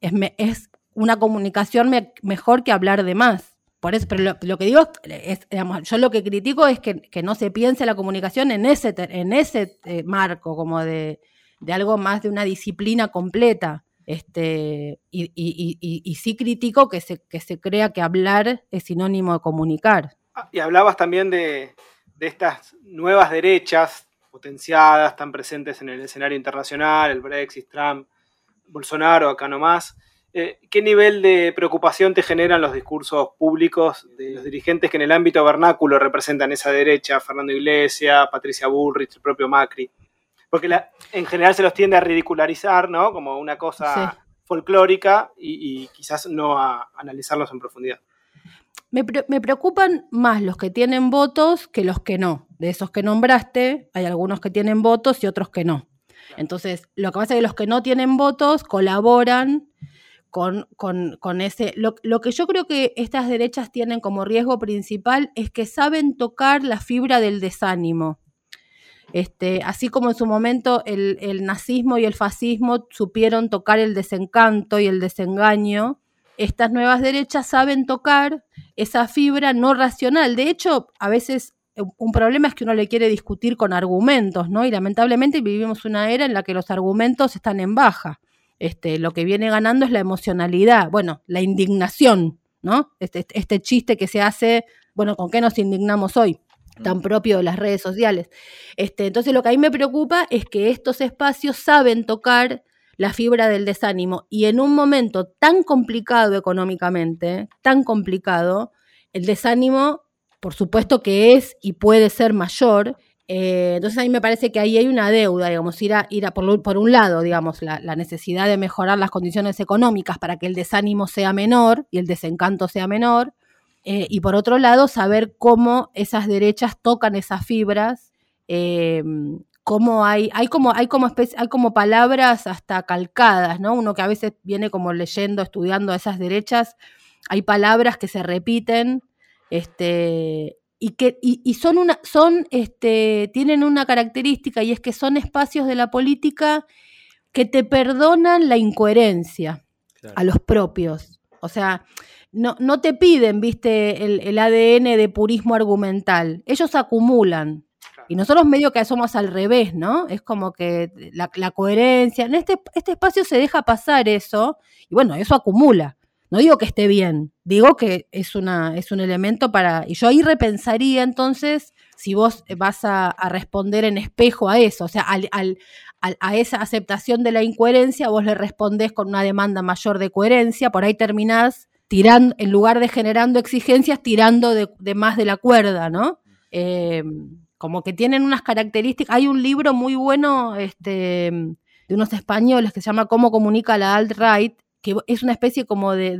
es, es una comunicación mejor que hablar de más. Por eso, pero lo, que digo es, yo lo que critico es que, no se piense la comunicación en ese, en ese eh, marco, como de, de algo más de una disciplina completa. Este, y, sí critico que se, que se crea que hablar es sinónimo de comunicar. Ah, y hablabas también de, estas nuevas derechas potenciadas, tan presentes en el escenario internacional, el Brexit, Trump, Bolsonaro, acá nomás. Eh, ¿Qué nivel de preocupación te generan los discursos públicos de los dirigentes que en el ámbito vernáculo representan esa derecha? Fernando Iglesias, Patricia Bullrich, el propio Macri porque en general se los tiende a ridicularizar, ¿no? Como una cosa folclórica y, quizás no a analizarlos en profundidad. Me, preocupan más los que tienen votos que los que no. De esos que nombraste, hay algunos que tienen votos y otros que no. Entonces, lo que pasa es que los que no tienen votos colaboran con, con, ese... Lo, lo, que yo creo que estas derechas tienen como riesgo principal es que saben tocar la fibra del desánimo. Este, así como en su momento el, nazismo y el fascismo supieron tocar el desencanto y el desengaño, estas nuevas derechas saben tocar esa fibra no racional. De hecho, a veces un problema es que uno le quiere discutir con argumentos, ¿no? Y lamentablemente vivimos una era en la que los argumentos están en baja. Este, lo que viene ganando es la emocionalidad, bueno, la indignación, ¿no? Este, este, este chiste que se hace, bueno, ¿con qué nos indignamos hoy? Tan propio de las redes sociales. Este, entonces lo que a mí me preocupa es que estos espacios saben tocar la fibra del desánimo y en un momento tan complicado económicamente, tan complicado, el desánimo, por supuesto que es y puede ser mayor. Eh, entonces a mí me parece que ahí hay una deuda, digamos, ir a, ir a por, por un lado, digamos, la, la, necesidad de mejorar las condiciones económicas para que el desánimo sea menor y el desencanto sea menor, eh, y por otro lado, saber cómo esas derechas tocan esas fibras, eh, cómo hay, hay como, hay como hay como palabras hasta calcadas, ¿no? Uno que a veces viene como leyendo, estudiando esas derechas, hay palabras que se repiten, este, y que, y, son una, son, este, tienen una característica, y es que son espacios de la política que te perdonan la incoherencia a los propios. O sea, no, no te piden, viste, el, ADN de purismo argumental. Ellos acumulan. Y nosotros medio que somos al revés, ¿no? Es como que la, coherencia. En este, este espacio se deja pasar eso, y bueno, eso acumula. No digo que esté bien, digo que es, una, es un elemento para... Y yo ahí repensaría entonces si vos vas a, responder en espejo a eso, o sea, al, al, a esa aceptación de la incoherencia, vos le respondés con una demanda mayor de coherencia, por ahí terminás tirando, en lugar de generando exigencias, tirando de, más de la cuerda, ¿no? Eh, como que tienen unas características. Hay un libro muy bueno este, de unos españoles que se llama Cómo comunica la alt-right, que es una especie como de,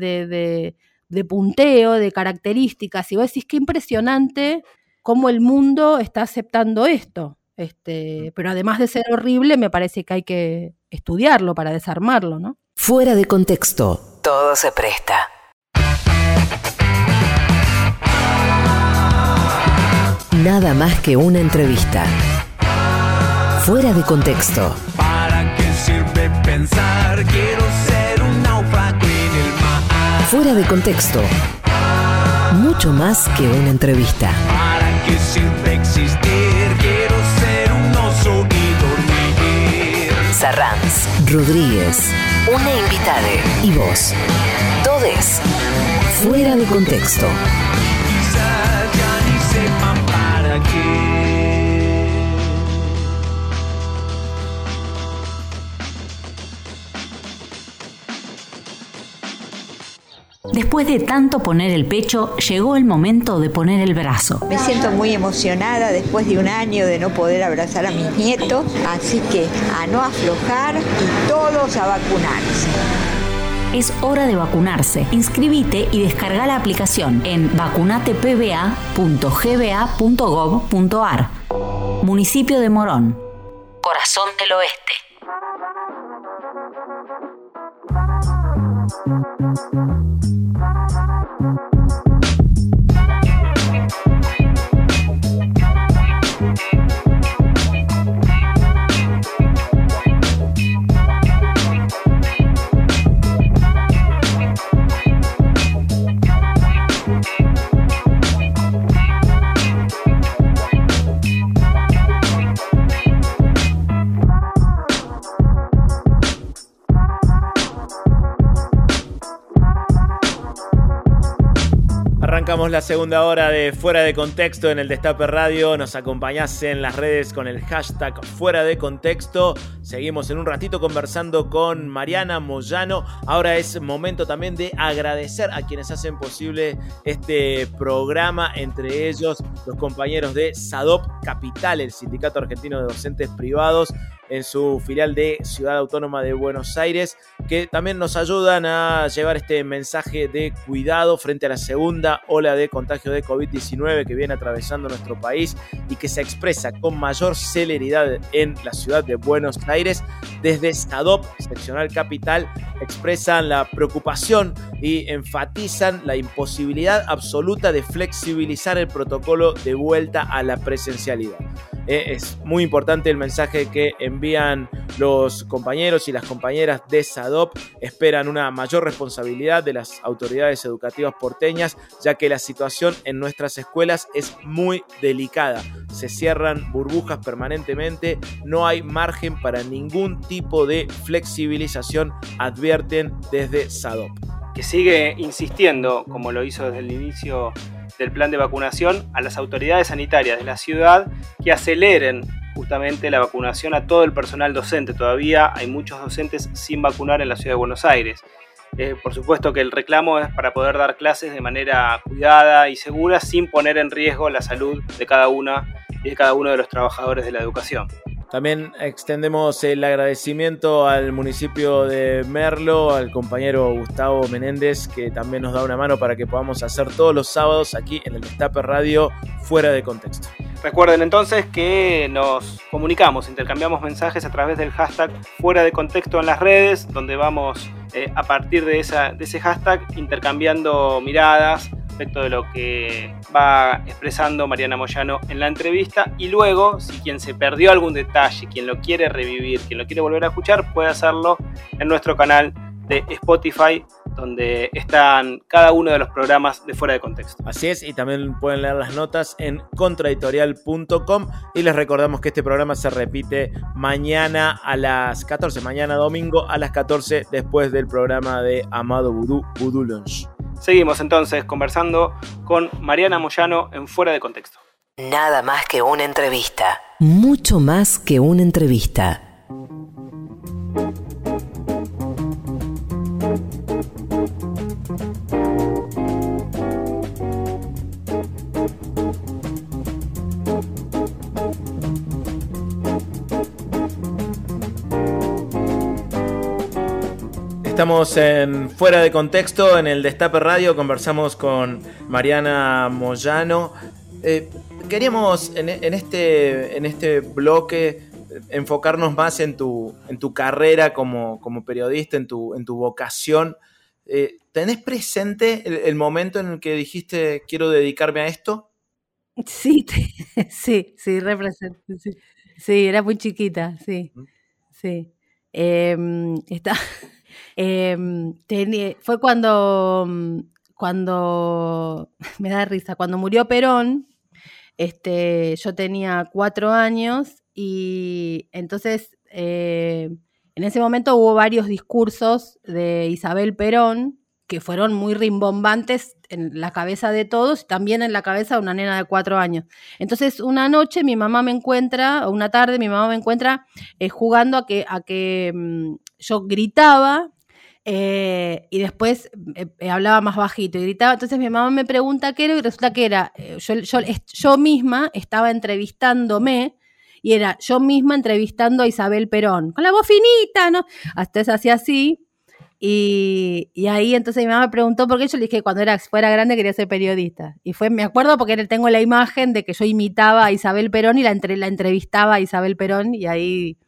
de, punteo, de características. Y vos decís, qué impresionante cómo el mundo está aceptando esto. Este, pero además de ser horrible, me parece que hay que estudiarlo para desarmarlo, ¿no? Fuera de contexto, todo se presta. Nada más que una entrevista. Fuera de contexto. ¿Para qué sirve pensar? Quiero ser un náufrago en el mar. Fuera de contexto. Mucho más que una entrevista. ¿Para qué sirve existir? Quiero ser un oso y dormir. Sarranz, Rodríguez, una invitada y vos. Todes. Fuera de contexto. Después de tanto poner el pecho, llegó el momento de poner el brazo. Me siento muy emocionada después de un año de no poder abrazar a mis nietos, así que a no aflojar y todos a vacunarse. Es hora de vacunarse. Inscribite y descarga la aplicación en vacunatepba.gba.gov.ar. Municipio de Morón. Corazón del Oeste. Arrancamos la segunda hora de Fuera de Contexto en el Destape Radio. Nos acompañás en las redes con el hashtag Fuera de Contexto. Seguimos en un ratito conversando con Mariana Moyano. Ahora es momento también de agradecer a quienes hacen posible este programa, entre ellos los compañeros de SADOP Capital, el Sindicato Argentino de Docentes Privados en su filial de Ciudad Autónoma de Buenos Aires, que también nos ayudan a llevar este mensaje de cuidado frente a la segunda ola de contagio de COVID-19 que viene atravesando nuestro país y que se expresa con mayor celeridad en la ciudad de Buenos Aires. Desde SADOP, seccional capital, expresan la preocupación y enfatizan la imposibilidad absoluta de flexibilizar el protocolo de vuelta a la presencialidad. Eh, es muy importante el mensaje que envían los compañeros y las compañeras de SADOP. Esperan una mayor responsabilidad de las autoridades educativas porteñas, ya que la situación en nuestras escuelas es muy delicada. Se cierran burbujas permanentemente, no hay margen para ningún tipo de flexibilización, advierten desde SADOP. que sigue insistiendo, como lo hizo desde el inicio del plan de vacunación, a las autoridades sanitarias de la ciudad que aceleren justamente la vacunación a todo el personal docente. Todavía hay muchos docentes sin vacunar en la ciudad de Buenos Aires. Eh, por supuesto que el reclamo es para poder dar clases de manera cuidada y segura sin poner en riesgo la salud de cada una y de cada uno de los trabajadores de la educación. También extendemos el agradecimiento al municipio de Merlo, al compañero Gustavo Menéndez, que también nos da una mano para que podamos hacer todos los sábados aquí en el Destape Radio fuera de contexto. Recuerden entonces que nos comunicamos, intercambiamos mensajes a través del hashtag fuera de contexto en las redes, donde vamos eh, a partir de, esa, de ese hashtag intercambiando miradas, respecto de lo que va expresando Mariana Moyano en la entrevista. Y luego, si quien se perdió algún detalle, quien lo quiere revivir, quien lo quiere volver a escuchar, puede hacerlo en nuestro canal de Spotify, donde están cada uno de los programas de fuera de contexto. Así es, y también pueden leer las notas en contraeditorial.com y les recordamos que este programa se repite mañana a las 14, mañana domingo a las 14 después del programa de Amado Vudú, Vudú Lunch. Seguimos entonces conversando con Mariana Moyano en Fuera de Contexto. Nada más que una entrevista. Mucho más que una entrevista. Estamos en Fuera de Contexto, en el Destape Radio, conversamos con Mariana Moyano. Eh, queríamos en, este, en este bloque enfocarnos más en tu, en tu carrera como, como periodista, en tu, en tu vocación. Eh, ¿Tenés presente el, momento en el que dijiste quiero dedicarme a esto? Sí, [laughs] sí, sí, represento. Sí. era muy chiquita, sí. Sí. Em, está, [laughs] Em, fue cuando, mm, cuando, [laughs] me da risa, cuando murió Perón, este, yo tenía cuatro años y entonces eh, en ese momento hubo varios discursos de Isabel Perón que fueron muy rimbombantes en la cabeza de todos y también en la cabeza de una nena de cuatro años. Entonces, una noche mi mamá me encuentra, o una tarde mi mamá me encuentra eh, jugando a que, a que mm, yo gritaba eh, y después eh, hablaba más bajito y gritaba. Entonces mi mamá me pregunta qué era y resulta que era, eh, yo, yo, misma estaba entrevistándome y era yo misma entrevistando a Isabel Perón, con la voz finita, ¿no? Hasta es así así. Y, ahí entonces mi mamá me preguntó por qué yo le dije que cuando era, fuera grande quería ser periodista. Y fue, me acuerdo porque tengo la imagen de que yo imitaba a Isabel Perón y la, entre, la entrevistaba a Isabel Perón y ahí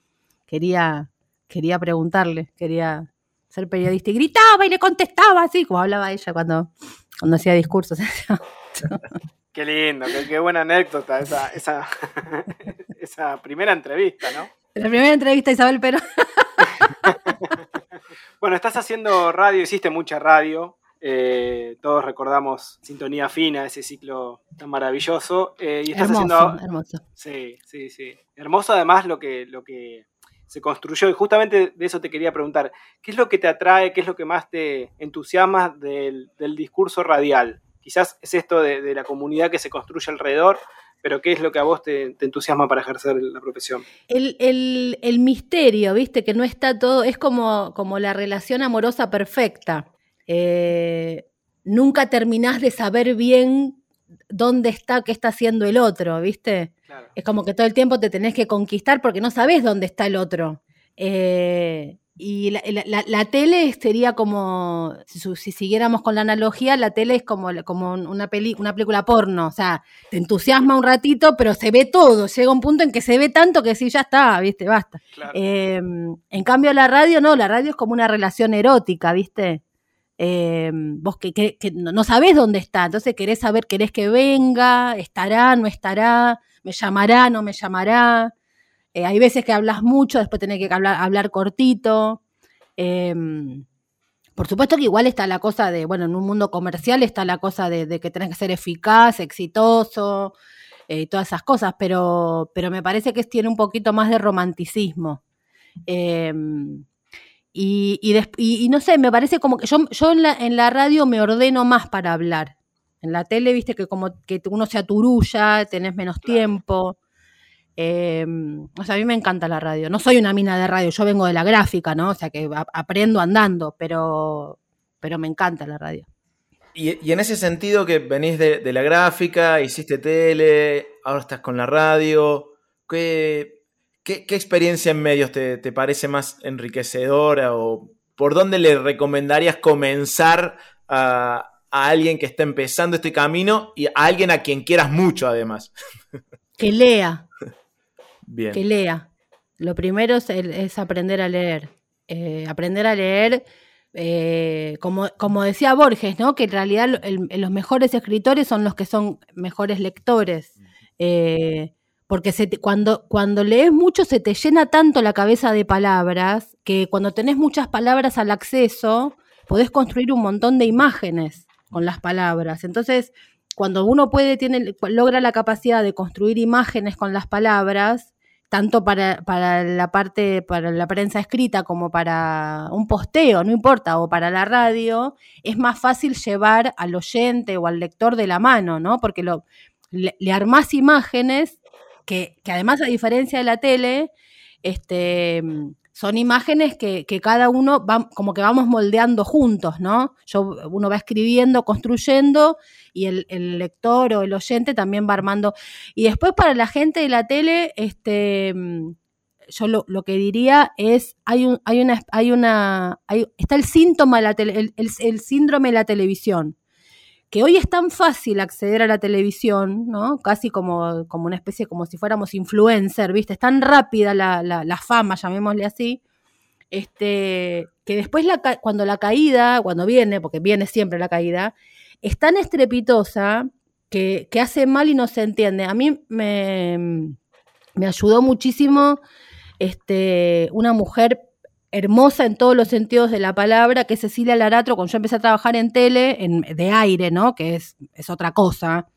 quería, quería preguntarle, quería ser periodista y gritaba y le contestaba así, como hablaba ella cuando, cuando hacía discursos. [laughs] qué lindo, qué, buena anécdota esa, [laughs] esa, primera entrevista, ¿no? La primera entrevista Isabel Perón. [laughs] bueno, estás haciendo radio, hiciste mucha radio. Eh, todos recordamos Sintonía Fina, ese ciclo tan maravilloso. Eh, y estás hermoso, haciendo... hermoso. Sí, sí, sí. Hermoso además lo que, lo que se construyó. Y justamente de eso te quería preguntar, ¿qué es lo que te atrae, qué es lo que más te entusiasma del, discurso radial? Quizás es esto de, la comunidad que se construye alrededor, pero ¿qué es lo que a vos te, entusiasma para ejercer la profesión? El, misterio, viste, que no está todo, es como, como la relación amorosa perfecta. Eh, nunca terminás de saber bien dónde está, qué está haciendo el otro, ¿viste? Es como que todo el tiempo te tenés que conquistar porque no sabes dónde está el otro. Eh, y la, tele sería como, si, siguiéramos con la analogía, la tele es como, como una, peli, una película porno, o sea, te entusiasma un ratito, pero se ve todo, llega un punto en que se ve tanto que sí, ya está, viste, basta. Eh, en cambio la radio no, la radio es como una relación erótica, viste. Eh, vos que, no sabés dónde está, entonces querés saber, querés que venga, estará, no estará, me llamará, no me llamará. Eh, hay veces que hablas mucho, después tenés que hablar, hablar cortito. Em, por supuesto que igual está la cosa de, bueno, en un mundo comercial está la cosa de, que tenés que ser eficaz, exitoso eh, y todas esas cosas, pero, pero me parece que tiene un poquito más de romanticismo. Em, Y, y, des- y- y no sé, me parece como que yo, yo en, la, en la radio me ordeno más para hablar. En la tele, viste que como que uno se aturulla, tenés menos tiempo. Eh, o sea, a mí me encanta la radio. No soy una mina de radio, yo vengo de la gráfica, ¿no? O sea, que aprendo andando, pero, pero me encanta la radio. Y, y en ese sentido que venís de, de la gráfica, hiciste tele, ahora estás con la radio, ¿qué, qué, qué experiencia en medios te, te parece más enriquecedora o por dónde le recomendarías comenzar a, a alguien que está empezando este camino y a alguien a quien quieras mucho además? [laughs] Que lea, Bien. que lea. Lo primero es, aprender a leer. Eh, aprender a leer, eh, como, como decía Borges, ¿no? Que en realidad el- los mejores escritores son los que son mejores lectores. Eh, porque se te- cuando, cuando lees mucho se te llena tanto la cabeza de palabras que cuando tenés muchas palabras al acceso, podés construir un montón de imágenes con las palabras. Entonces, cuando uno puede, tiene, logra la capacidad de construir imágenes con las palabras, tanto para, para la parte, para la prensa escrita como para un posteo, no importa, o para la radio, es más fácil llevar al oyente o al lector de la mano, ¿no? Porque lo, le, le armás imágenes que, además, a diferencia de la tele, este, son imágenes que, que cada uno va, como que vamos moldeando juntos, ¿no? Yo, uno va escribiendo, construyendo, y el, el lector o el oyente también va armando. Y después para la gente de la tele, este, mm, yo lo, lo que diría es, hay, un, hay una, hay una, hay- está el síntoma, la el- el síndrome de la televisión, que hoy es tan fácil acceder a la televisión, ¿no? Casi como, como una especie, como si fuéramos influencer, ¿viste? Es tan rápida la, la, la fama, llamémosle así, este, que después la, cuando la caída, cuando viene, porque viene siempre la caída, es tan estrepitosa que, que hace mal y no se entiende. A mí me, me ayudó muchísimo este, una mujer hermosa en todos los sentidos de la palabra, que es Cecilia Laratro, cuando yo empecé a trabajar en tele, en, de aire, ¿no? Que es, es otra cosa.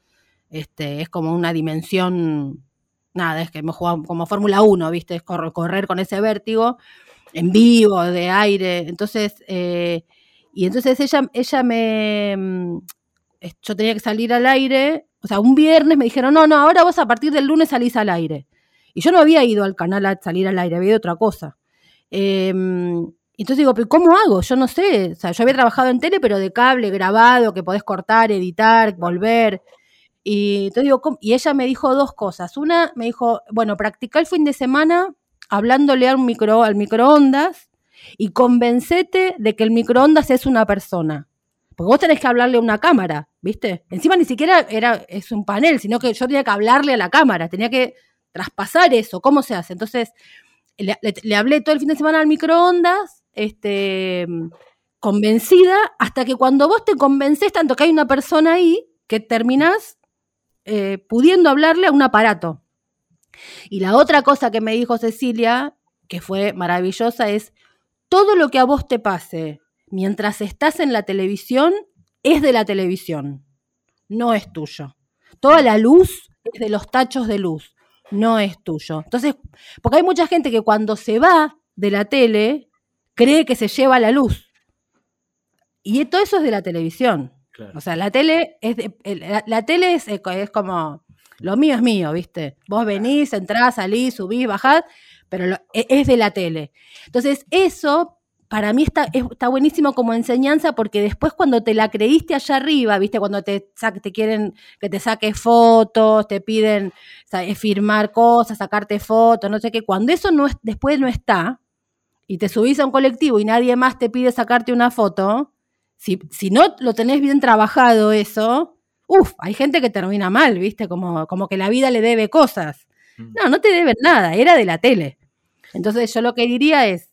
Este, es como una dimensión, nada, es que hemos jugado como Fórmula 1, ¿viste? Es correr, correr con ese vértigo, en vivo, de aire. Entonces, eh, y entonces ella, ella me. mm, Yo tenía que salir al aire. O sea, un viernes me dijeron, no, no, ahora vos a partir del lunes salís al aire. Y yo no había ido al canal a salir al aire, había otra cosa. Eh, entonces digo, ¿pero cómo hago? Yo no sé. O sea, yo había trabajado en tele, pero de cable, grabado, que podés cortar, editar, volver. Y entonces digo, y ella me dijo dos cosas. Una, me dijo, bueno, practica el fin de semana hablándole al, micro, al microondas y convencete de que el microondas es una persona. Porque vos tenés que hablarle a una cámara, ¿viste? Encima ni siquiera era, es un panel, sino que yo tenía que hablarle a la cámara, tenía que traspasar eso. ¿Cómo se hace? Entonces, le, hablé todo el fin de semana al microondas, este, convencida, hasta que cuando vos te convences tanto que hay una persona ahí, que terminás eh, pudiendo hablarle a un aparato. Y la otra cosa que me dijo Cecilia, que fue maravillosa, es todo lo que a vos te pase mientras estás en la televisión es de la televisión, no es tuyo. Toda la luz es de los tachos de luz, no es tuyo. Entonces, porque hay mucha gente que cuando se va de la tele cree que se lleva la luz. Y todo eso es de la televisión. Claro. O sea, la tele es de- la tele es, es como lo mío es mío, ¿viste? Vos venís, entrás, salís, subís, bajás, pero lo- e- es de la tele. Entonces, eso para mí está, es- está buenísimo como enseñanza porque después cuando te la creíste allá arriba, ¿viste? Cuando te, te quieren que te saques fotos, te piden sa- eh, firmar cosas, sacarte fotos, no sé qué, cuando eso no es, después no está y te subís a un colectivo y nadie más te pide sacarte una foto, si, si no lo tenés bien trabajado eso, uff, hay gente que termina mal, ¿viste? Como, como que la vida le debe cosas. No, no te deben nada, era de la tele. Entonces yo lo que diría es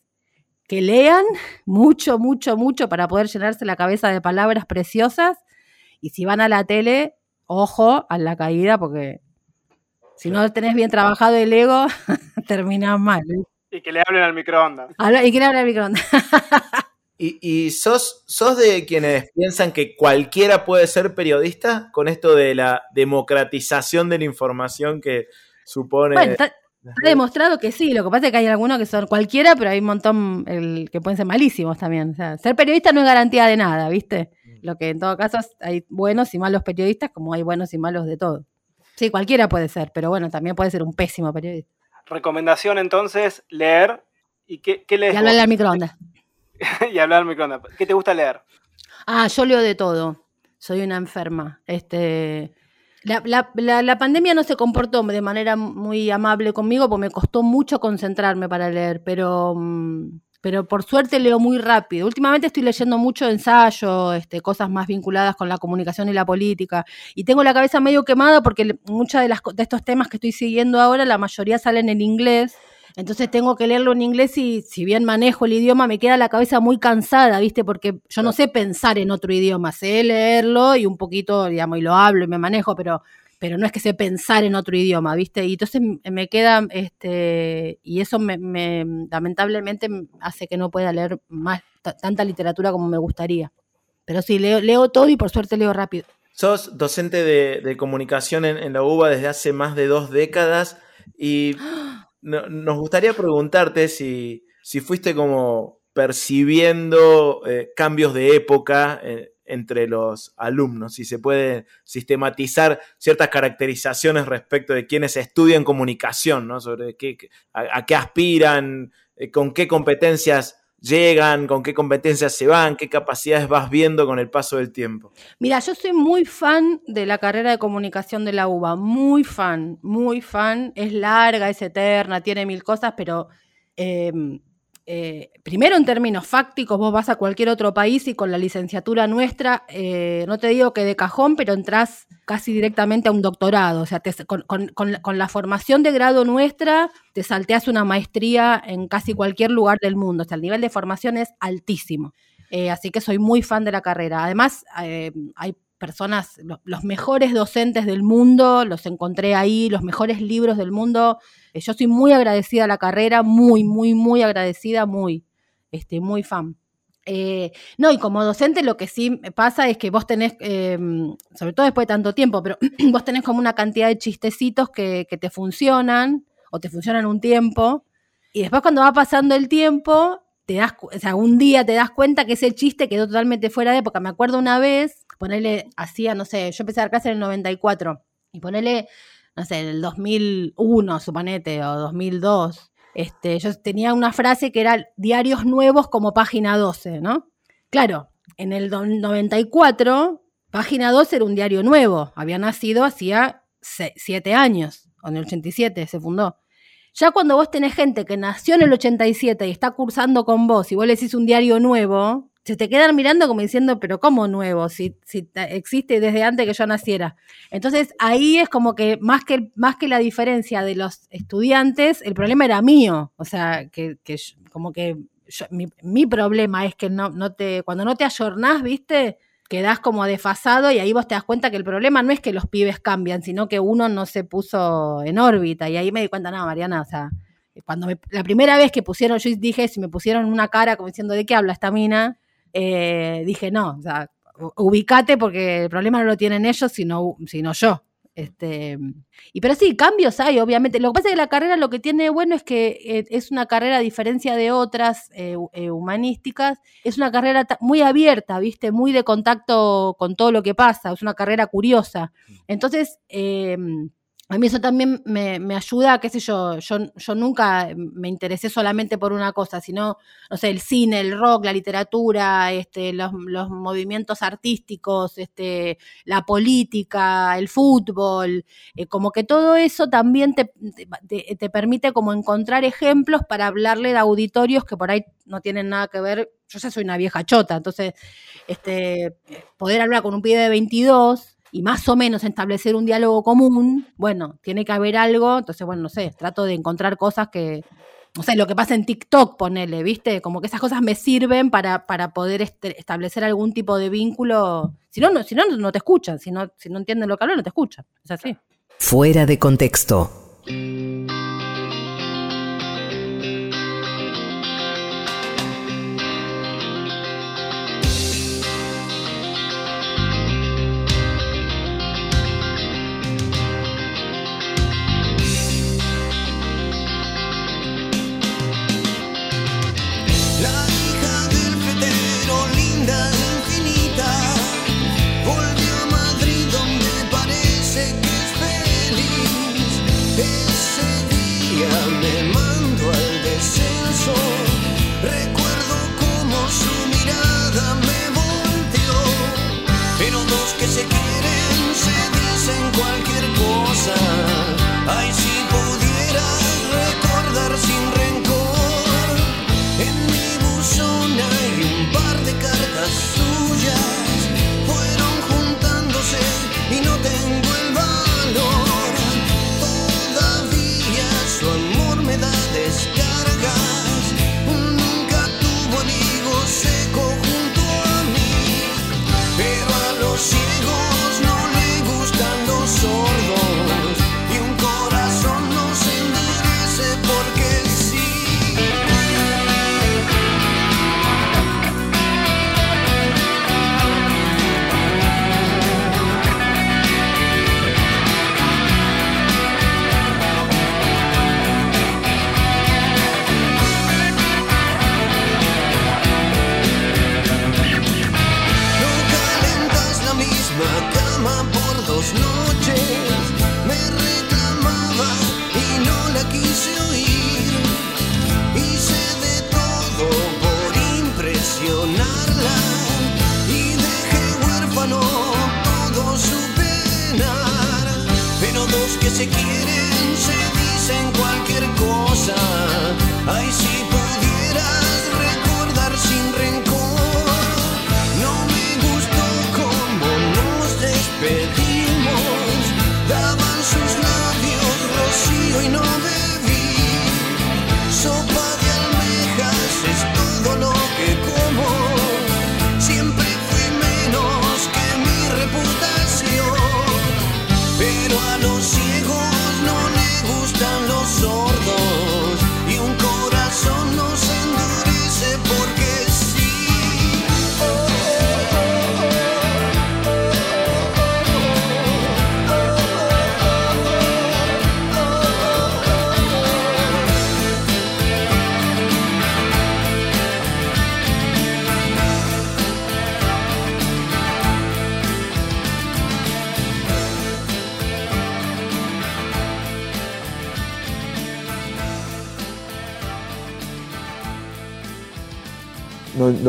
que lean mucho, mucho, mucho para poder llenarse la cabeza de palabras preciosas y si van a la tele, ojo a la caída porque si no tenés bien trabajado el ego, [laughs] terminás mal. Y que le hablen al microondas. Habla- ¿Y quién habla al microondas? [laughs] ¿Y, y sos, sos de quienes piensan que cualquiera puede ser periodista con esto de la democratización de la información que supone... Bueno, Ha demostrado que sí, lo que pasa es que hay algunos que son cualquiera, pero hay un montón el, que pueden ser malísimos también. O sea, ser periodista no es garantía de nada, ¿viste? Mm. Lo que en todo caso hay buenos y malos periodistas, como hay buenos y malos de todo. Sí, cualquiera puede ser, pero bueno, también puede ser un pésimo periodista. Recomendación entonces, leer. ¿Y qué, qué lees? Y hablar al microondas. [laughs] y hablar al microondas. ¿Qué te gusta leer? Ah, yo leo de todo. Soy una enferma. Este, la, la, la, pandemia no se comportó de manera muy amable conmigo porque me costó mucho concentrarme para leer, pero, mm, pero por suerte leo muy rápido. Últimamente estoy leyendo mucho ensayo, este, cosas más vinculadas con la comunicación y la política, y tengo la cabeza medio quemada porque muchos de, de estos temas que estoy siguiendo ahora, la mayoría salen en inglés. Entonces tengo que leerlo en inglés y si bien manejo el idioma me queda la cabeza muy cansada, ¿viste? Porque yo no sé pensar en otro idioma, sé leerlo y un poquito, digamos, y lo hablo y me manejo, pero pero no es que sé pensar en otro idioma, ¿viste? Y entonces me queda, este, y eso me, lamentablemente hace que no pueda leer más tanta literatura como me gustaría. Pero sí, leo, leo todo y por suerte leo rápido. Sos docente de, comunicación en, en, la UBA desde hace más de dos décadas y nos gustaría preguntarte si, si fuiste como percibiendo eh, cambios de época eh, entre los alumnos, si se puede sistematizar ciertas caracterizaciones respecto de quienes estudian comunicación, ¿no? sobre qué, a, qué aspiran, eh, con qué competencias llegan, con qué competencias se van, qué capacidades vas viendo con el paso del tiempo. Mira, yo soy muy fan de la carrera de comunicación de la UBA, muy fan, muy fan. Es larga, es eterna, tiene mil cosas, pero em, eh, primero en términos fácticos, vos vas a cualquier otro país y con la licenciatura nuestra, eh, no te digo que de cajón, pero entras casi directamente a un doctorado. O sea, con, la formación de grado nuestra, te salteas una maestría en casi cualquier lugar del mundo. O sea, el nivel de formación es altísimo. Eh, así que soy muy fan de la carrera. Además, hay personas, los, mejores docentes del mundo, los encontré ahí, los mejores libros del mundo. Eh, yo soy muy agradecida a la carrera, muy, muy, muy agradecida, muy, este, muy fan. Eh, no, y como docente lo que sí pasa es que vos tenés, em, sobre todo después de tanto tiempo, pero [clears throat] vos tenés como una cantidad de chistecitos que, que te funcionan o te funcionan un tiempo. Y después cuando va pasando el tiempo, te das, o sea, un día te das cuenta que ese chiste quedó totalmente fuera de época. Me acuerdo una vez, ponerle, hacía, no sé, yo empecé a dar clase en el 94 y ponerle, no sé, en el 2001, suponete, o 2002. Este, yo tenía una frase que era diarios nuevos como página 12, ¿no? Claro, en el 94, página 12 era un diario nuevo, había nacido hacía siete años, o en el 87 se fundó. Ya cuando vos tenés gente que nació en el 87 y está cursando con vos y vos le decís un diario nuevo, se te quedan mirando como diciendo, pero ¿cómo nuevo? Si, si existe desde antes que yo naciera. Entonces ahí es como que más que, más que la diferencia de los estudiantes, el problema era mío. O sea, que, que como que mi, mi, problema es que no, no te, cuando no te ayornás, viste, quedás como desfasado y ahí vos te das cuenta que el problema no es que los pibes cambian, sino que uno no se puso en órbita. Y ahí me di cuenta, no, Mariana, o sea, cuando la primera vez que pusieron, yo dije, si me pusieron una cara como diciendo, ¿de qué habla esta mina? Eh, dije, no, o sea, ubicate porque el problema no lo tienen ellos, sino, sino yo. Este, y pero sí, cambios hay, obviamente. Lo que pasa es que la carrera lo que tiene bueno es que eh, es una carrera, a diferencia de otras eh, humanísticas, es una carrera muy abierta, ¿viste? Muy de contacto con todo lo que pasa, es una carrera curiosa. Mm. Entonces, a mí eso también me, me, ayuda, qué sé yo, yo, nunca me interesé solamente por una cosa, sino, no sé, el cine, el rock, la literatura, este, los, los movimientos artísticos, este, la política, el fútbol, eh, como que todo eso también te, te, te, permite como encontrar ejemplos para hablarle de auditorios que por ahí no tienen nada que ver, yo ya soy una vieja chota, entonces, este, poder hablar con un pibe de 22 y más o menos establecer un diálogo común, bueno, tiene que haber algo, entonces, bueno, no sé, trato de encontrar cosas que, no sé, lo que pasa en TikTok, ponele, ¿viste? Como que esas cosas me sirven para, para poder establecer algún tipo de vínculo. Si no, no, si no, no te escuchan, si no, si no entienden lo que hablo, no te escuchan. Es así. Fuera de contexto. I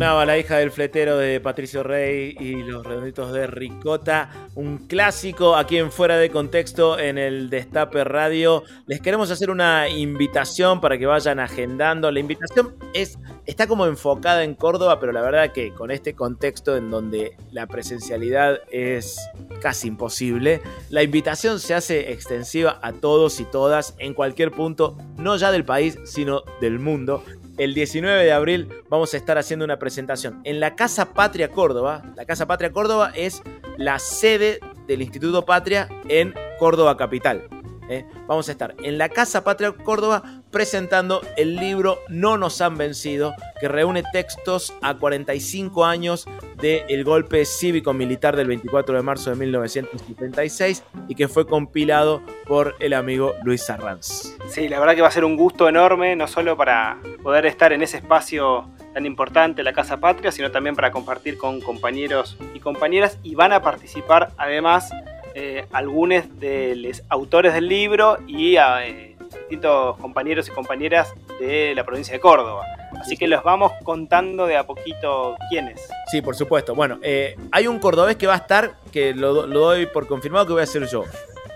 La hija del fletero de Patricio Rey y Los redonditos de Ricota, un clásico aquí en Fuera de Contexto en el Destape Radio. Les queremos hacer una invitación para que vayan agendando. La invitación es, está como enfocada en Córdoba, pero la verdad que con este contexto en donde la presencialidad es casi imposible, la invitación se hace extensiva a todos y todas en cualquier punto, no ya del país, sino del mundo el 19 de abril vamos a estar haciendo una presentación en la Casa Patria Córdoba. La Casa Patria Córdoba es la sede del Instituto Patria en Córdoba Capital. ¿Eh? Vamos a estar en la Casa Patria Córdoba presentando el libro No nos han vencido, que reúne textos a 45 años del golpe cívico-militar del 24 de marzo de 1976 y que fue compilado por el amigo Luis Arranz. Sí, la verdad que va a ser un gusto enorme, no solo para poder estar en ese espacio tan importante, la Casa Patria, sino también para compartir con compañeros y compañeras y van a participar además eh, algunos de los autores del libro y eh, distintos compañeros y compañeras de la provincia de Córdoba. Así que los vamos contando de a poquito quiénes. Sí, por supuesto. Bueno, eh, hay un cordobés que va a estar, que lo, lo doy por confirmado que voy a ser yo.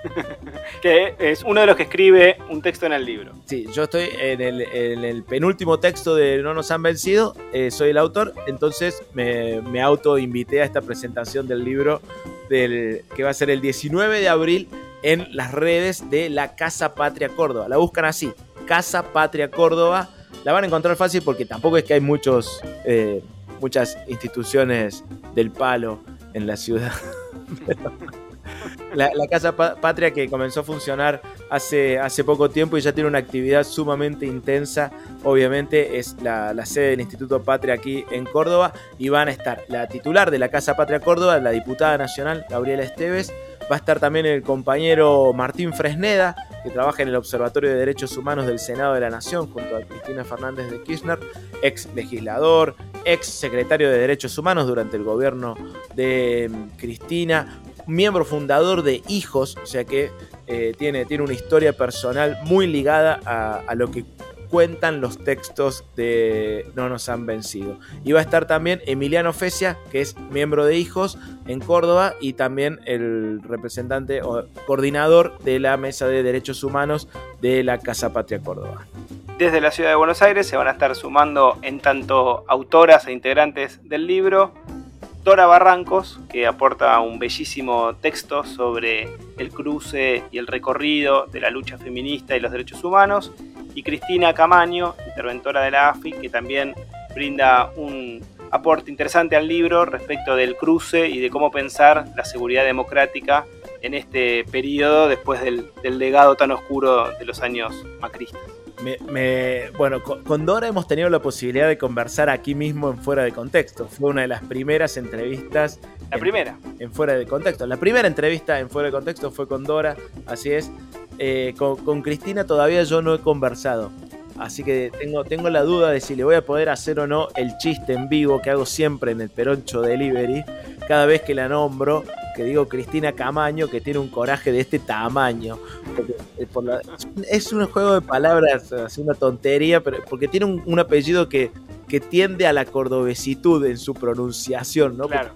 [laughs] que es uno de los que escribe un texto en el libro. Sí, yo estoy en el, penúltimo texto de No nos han vencido, eh, soy el autor, entonces me, me auto invité a esta presentación del libro del, que va a ser el 19 de abril en las redes de la Casa Patria Córdoba. La buscan así, Casa Patria Córdoba. La van a encontrar fácil porque tampoco es que hay muchos, eh, muchas instituciones del palo en la ciudad. [laughs] La, Casa Patria que comenzó a funcionar hace, hace poco tiempo y ya tiene una actividad sumamente intensa. Obviamente es la, sede del Instituto Patria aquí en Córdoba y van a estar la titular de la Casa Patria Córdoba, la diputada nacional Gabriela Esteves. Va a estar también el compañero Martín Fresneda, que trabaja en el Observatorio de Derechos Humanos del Senado de la Nación, junto a Cristina Fernández de Kirchner, ex legislador, ex secretario de Derechos Humanos durante el gobierno de mm, Cristina, miembro fundador de Hijos, o sea que eh, tiene, tiene una historia personal muy ligada a, lo que cuentan los textos de No nos han vencido. Y va a estar también Emiliano Fecia, que es miembro de Hijos en Córdoba y también el representante o coordinador de la Mesa de Derechos Humanos de la Casa Patria Córdoba. Desde la ciudad de Buenos Aires se van a estar sumando en tanto autoras e integrantes del libro Dora Barrancos, que aporta un bellísimo texto sobre el cruce y el recorrido de la lucha feminista y los derechos humanos, y Cristina Camaño, interventora de la AFI, que también brinda un aporte interesante al libro respecto del cruce y de cómo pensar la seguridad democrática en este periodo después del, legado tan oscuro de los años macristas. Me, bueno, con, Dora hemos tenido la posibilidad de conversar aquí mismo en Fuera de Contexto. Fue una de las primeras entrevistas. La primera. En Fuera de Contexto. La primera entrevista en Fuera de Contexto fue con Dora, así es. Eh, con, Cristina todavía yo no he conversado. Así que tengo, tengo la duda de si le voy a poder hacer o no el chiste en vivo que hago siempre en el Peroncho Delivery. Cada vez que la nombro, que digo Cristina Camaño, que tiene un coraje de este tamaño. Eh, es un juego de palabras, es una tontería, pero porque tiene un, apellido que, que, tiende a la cordobesitud en su pronunciación, ¿no? Claro,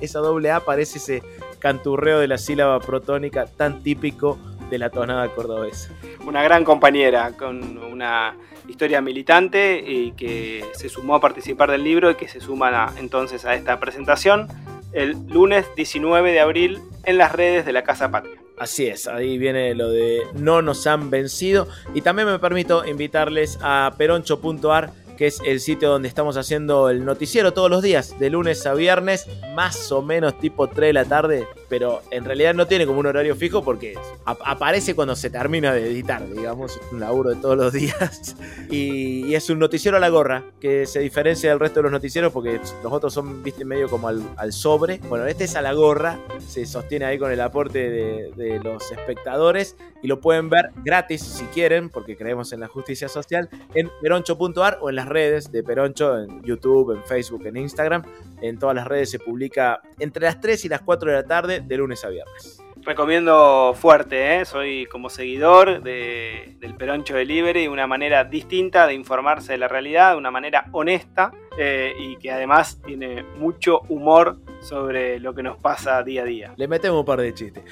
esa doble A parece ese canturreo de la sílaba protónica tan típico de la tonada cordobesa. Una gran compañera con una historia militante y que se sumó a participar del libro y que se suma entonces a esta presentación el lunes 19 de abril en las redes de la Casa Patria. Así es, ahí viene lo de no nos han vencido y también me permito invitarles a peroncho.ar que es el sitio donde estamos haciendo el noticiero todos los días, de lunes a viernes, más o menos tipo 3 de la tarde, pero en realidad no tiene como un horario fijo porque aparece cuando se termina de editar, digamos, un laburo de todos los [laughs] días. Y, es un noticiero a la gorra, que se diferencia del resto de los noticieros porque los otros son, viste, medio como al, sobre. Bueno, este es a la gorra se sostiene ahí con el aporte de, de los espectadores y lo pueden ver gratis si quieren, porque creemos en la justicia social, en peroncho.ar o en las redes de Peroncho, en YouTube, en Facebook, en Instagram. En todas las redes se publica entre las 3 y las 4 de la tarde, de lunes a viernes. Recomiendo fuerte, ¿eh? soy como seguidor de, del Peroncho Delivery, una manera distinta de informarse de la realidad, de una manera honesta eh, y que además tiene mucho humor sobre lo que nos pasa día a día. Le metemos un par de chistes.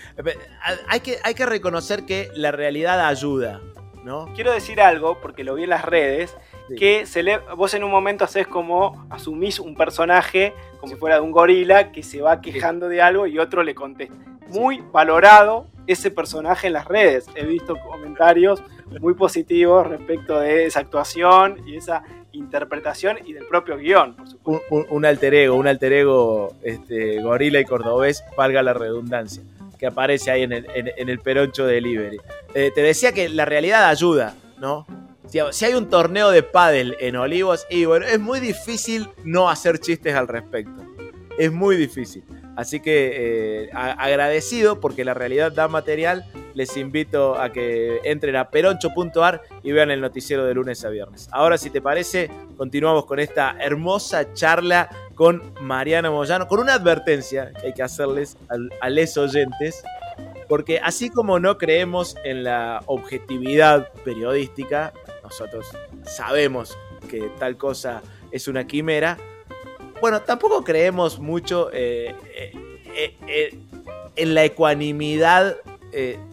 Hay que, hay que reconocer que la realidad ayuda, ¿no? Quiero decir algo, porque lo vi en las redes, Sí. que se le, vos en un momento haces como, asumís un personaje como si fuera de un gorila que se va quejando de algo y otro le contesta. Muy valorado ese personaje en las redes. He visto comentarios muy positivos respecto de esa actuación y esa interpretación y del propio guion, por supuesto. Un, un- un alter ego, un alter ego este, gorila y cordobés, valga la redundancia, que aparece ahí en el, en, en el Peroncho Delivery. Eh, te decía que la realidad ayuda, ¿no? Si, hay un torneo de pádel en Olivos, y bueno, es muy difícil no hacer chistes al respecto. Es muy difícil. Así que eh, a- agradecido porque la realidad da material, les invito a que entren a peroncho.ar y vean el noticiero de lunes a viernes. Ahora, si te parece, continuamos con esta hermosa charla con Mariana Moyano, con una advertencia que hay que hacerles al- a les oyentes, porque así como no creemos en la objetividad periodística, nosotros sabemos que tal cosa es una quimera, bueno, tampoco creemos mucho eh, eh, eh, en la ecuanimidad,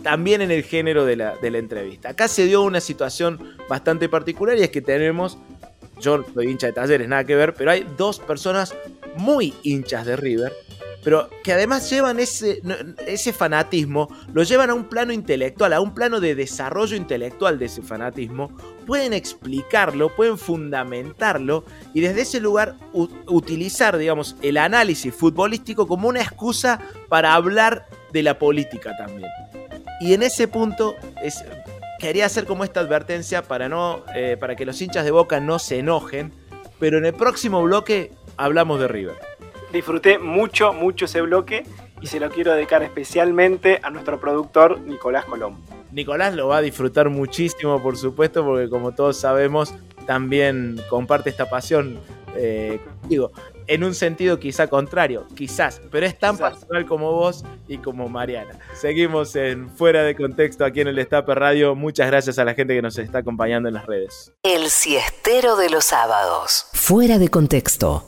también en el género de la, de la entrevista. Acá se dio una situación bastante particular y es que tenemos, yo soy hincha de talleres, nada que ver, pero hay dos personas muy hinchas de River, pero que además llevan ese, fanatismo, lo llevan a un plano intelectual, a un plano de desarrollo intelectual de ese fanatismo, pueden explicarlo, pueden fundamentarlo y desde ese lugar utilizar, digamos, el análisis futbolístico como una excusa para hablar de la política también. Y en ese punto es, quería hacer como esta advertencia para, no, eh, para que los hinchas de Boca no se enojen, pero en el próximo bloque hablamos de River. Disfruté mucho, mucho ese bloque y se lo quiero dedicar especialmente a nuestro productor Nicolás Colombo. Nicolás lo va a disfrutar muchísimo, por supuesto, porque como todos sabemos, también comparte esta pasión, eh, digo, en un sentido quizá contrario, quizás, pero es tan Quizás. personal como vos y como Mariana. Seguimos en Fuera de Contexto aquí en el Destape Radio. Muchas gracias a la gente que nos está acompañando en las redes. El siestero de los sábados. Fuera de contexto.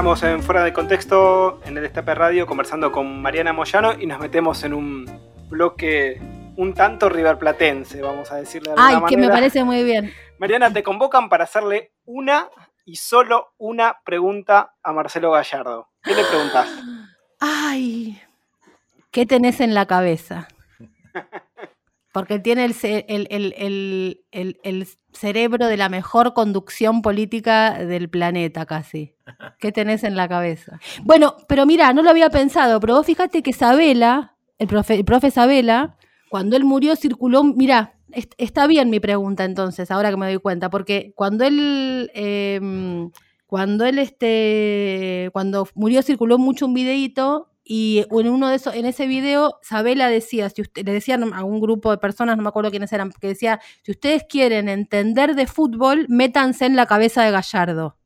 Estamos en Fuera de Contexto, en el Destape Radio, conversando con Mariana Moyano y nos metemos en un bloque un tanto riverplatense, vamos a decirle de alguna Ay, que me parece muy bien. Mariana, te convocan para hacerle una y solo una pregunta a Marcelo Gallardo. ¿Qué le preguntás? Ay, ¿qué tenés en la cabeza? [laughs] Porque tiene el- el- el- el cerebro de la mejor conducción política del planeta casi. ¿Qué tenés en la cabeza? Bueno, pero mira, no lo había pensado, pero vos fíjate que Sabela, el profe, el profe Sabela, cuando él murió circuló, mira, est- está bien mi pregunta entonces, ahora que me doy cuenta, porque cuando él... em, cuando él este cuando murió circuló mucho un videíto y en uno de esos en ese video Sabela decía si usted le decían a un grupo de personas no me acuerdo quiénes eran que decía si ustedes quieren entender de fútbol métanse en la cabeza de Gallardo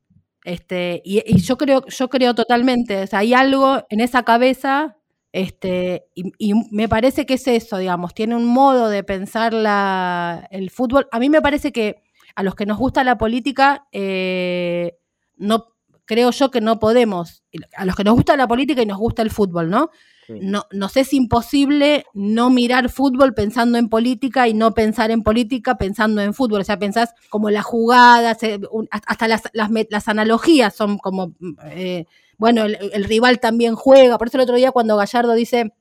este y, yo creo yo creo totalmente o sea hay algo en esa cabeza este y, y me parece que es eso digamos tiene un modo de pensar la, el fútbol. A mí me parece que a los que nos gusta la política eh, no creo yo que no podemos, a los que nos gusta la política y nos gusta el fútbol, ¿no? Sí. No, nos es imposible no mirar fútbol pensando en política y no pensar en política pensando en fútbol. O sea, pensás como las jugadas, eh, hasta las, las, las analogías son como, eh, bueno, el, el rival también juega. Por eso el otro día cuando Gallardo dice,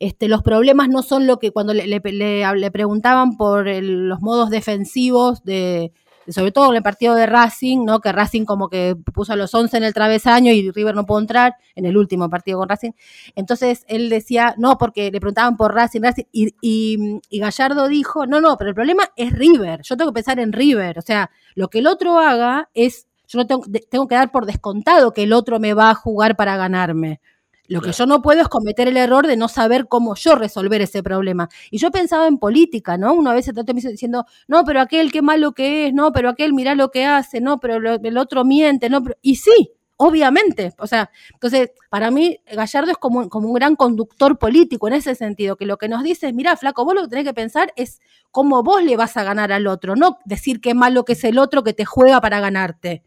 Este, los problemas no son lo que cuando le, le- le- le preguntaban por el- los modos defensivos de, sobre todo en el partido de Racing, ¿no? Que Racing como que puso a los 11 en el travesaño y River no pudo entrar en el último partido con Racing. Entonces él decía, no, porque le preguntaban por Racing, Racing, y, y- Gallardo dijo, no, no, pero el problema es River, yo tengo que pensar en River, o sea, lo que el otro haga es, yo no tengo, tengo que dar por descontado que el otro me va a jugar para ganarme. Lo que yo no puedo es cometer el error de no saber cómo yo resolver ese problema. Y yo pensaba en política, ¿no? Uno a veces trata diciendo, no, pero aquel qué malo que es, no, pero aquel mirá lo que hace, no, pero lo- el otro miente, no, pero... y sí, obviamente. O sea, entonces, para mí, Gallardo es como, un- como un gran conductor político en ese sentido, que lo que nos dice es, mira, flaco, vos lo que tenés que pensar es cómo vos le vas a ganar al otro, no decir qué malo que es el otro que te juega para ganarte.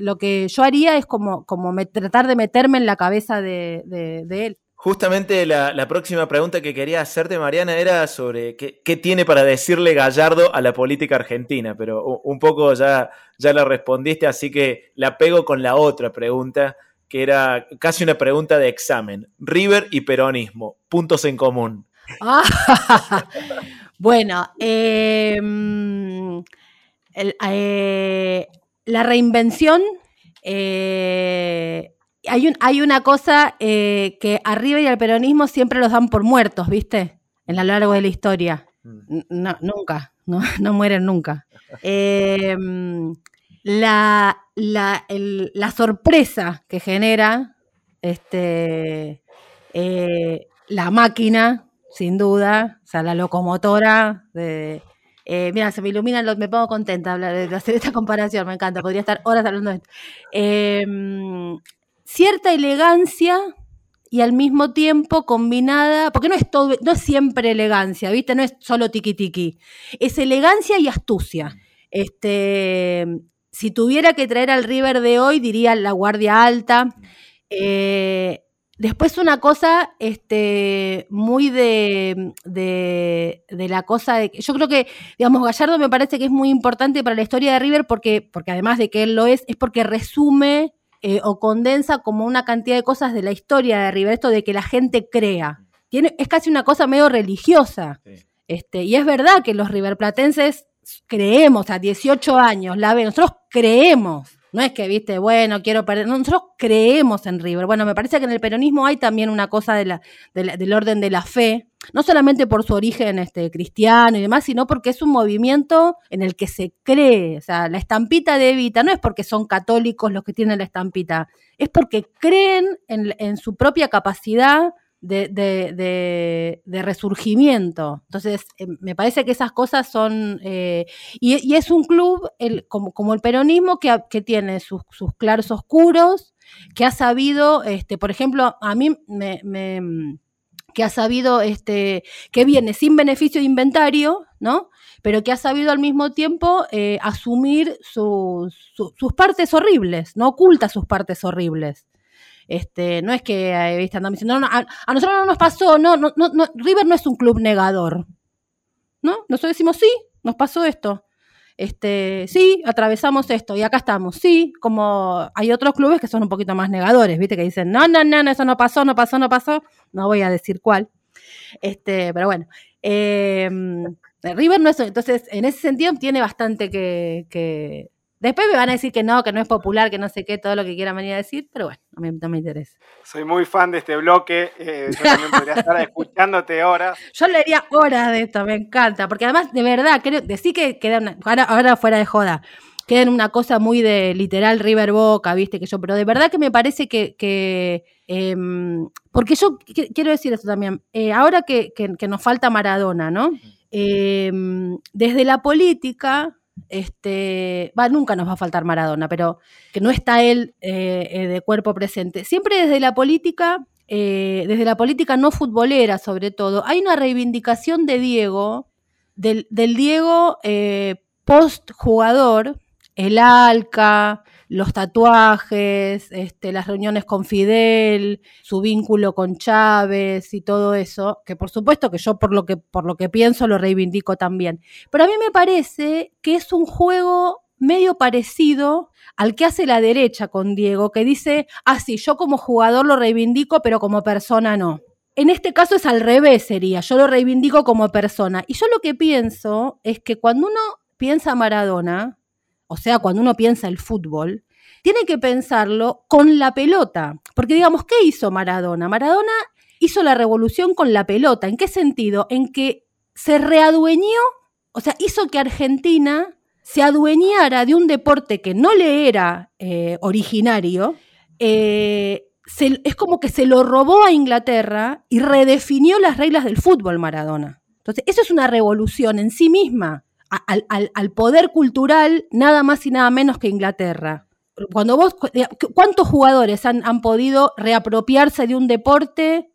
Lo que yo haría es como, como me- tratar de meterme en la cabeza de, de- de él. Justamente la, la próxima pregunta que quería hacerte, Mariana, era sobre qué, qué tiene para decirle Gallardo a la política argentina, pero un poco ya, ya la respondiste, así que la pego con la otra pregunta, que era casi una pregunta de examen. River y peronismo, puntos en común. Ah, [laughs] bueno, eh, mm, el- eh, la reinvención, eh, hay, un- hay una cosa eh, que arriba y al peronismo siempre los dan por muertos, ¿viste? En lo largo de la historia. No, nunca, no, [laughs] no mueren nunca. Eh, mm, la, la, el- la sorpresa que genera este, eh, la máquina, sin duda, o sea, la locomotora de... eh, mira, se me ilumina, lo- me pongo contenta de, hacer esta comparación, me encanta, podría estar horas hablando de esto. Mm, cierta elegancia y al mismo tiempo combinada, porque no es todo, no es siempre elegancia, ¿viste? No es solo tiki tiki, es elegancia y astucia. Este, si tuviera que traer al River de hoy, diría la guardia alta. Eh, después una cosa este, muy de, de, de la cosa de... Yo creo que, digamos, Gallardo me parece que es muy importante para la historia de River porque, porque además de que él lo es, es porque resume eh, o condensa como una cantidad de cosas de la historia de River, esto de que la gente crea. Tiene, es casi una cosa medio religiosa. Este, y es verdad que los riverplatenses creemos, a 18 años, la ven, nosotros creemos. No es que, viste, bueno, quiero perder. no, nosotros creemos en River. Bueno, me parece que en el peronismo hay también una cosa del orden de la fe, no solamente por su origen este, cristiano y demás, sino porque es un movimiento en el que se cree. O sea, la estampita de Evita no es porque son católicos los que tienen la estampita, es porque creen en, en su propia capacidad de, de- de- resurgimiento. Entonces, eh, me parece que esas cosas son... eh, y, es un club el- como, como el peronismo que, que tiene sus, sus claros oscuros, que ha sabido, este, por ejemplo, a mí me... me- que ha sabido, este, que viene sin beneficio de inventario, ¿no? Pero que ha sabido al mismo tiempo eh, asumir su- sus partes horribles, no oculta sus partes horribles. Este, no es que eh, ¿viste? andamos diciendo, no, no, a, nosotros no nos pasó, no, no, no, no, River no es un club negador. ¿No? Nosotros decimos, sí, nos pasó esto. Este, sí, atravesamos esto y acá estamos. Sí, como hay otros clubes que son un poquito más negadores, ¿viste? Que dicen, no, no, no, no, eso no pasó, no pasó, no pasó. No voy a decir cuál. Este, pero bueno. eh, River no es. Entonces, en ese sentido, tiene bastante que, que- Después me van a decir que no, que no es popular, que no sé qué, todo lo que quieran venir a decir, pero bueno, no me, no me interesa. Soy muy fan de este bloque. eh, yo también podría [laughs] estar escuchándote horas. Yo leería horas de esto, me encanta, porque además, de verdad, creo, decir que queda una, ahora, ahora fuera de joda, queda en una cosa muy de literal River Boca, viste, que yo, pero de verdad que me parece que, que em, porque yo qu- quiero decir esto también, eh, ahora que, que- que nos falta Maradona, ¿no? Em, desde la política, este, va, nunca nos va a faltar Maradona, pero que no está él eh, eh, de cuerpo presente. Siempre desde la política, eh, desde la política no futbolera sobre todo, hay una reivindicación de Diego, del, Diego eh, post jugador, el alca, los tatuajes, este, las reuniones con Fidel, su vínculo con Chávez y todo eso, que por supuesto que yo por lo que, por lo que pienso lo reivindico también. Pero a mí me parece que es un juego medio parecido al que hace la derecha con Diego, que dice, ah, sí, yo como jugador lo reivindico, pero como persona no. en este caso es al revés, sería. Yo lo reivindico como persona. Y yo lo que pienso es que cuando uno piensa Maradona, o sea, cuando uno piensa el fútbol, tiene que pensarlo con la pelota. Porque digamos, ¿qué hizo Maradona? Maradona hizo la revolución con la pelota. ¿En qué sentido? En que se readueñó, o sea, hizo que Argentina se adueñara de un deporte que no le era eh, originario. Eh, es como que se lo robó a Inglaterra y redefinió las reglas del fútbol Maradona. Entonces, eso es una revolución en sí misma, al, poder cultural, nada más y nada menos que Inglaterra. Cuando vos, ¿cuántos jugadores han, han podido reapropiarse de un deporte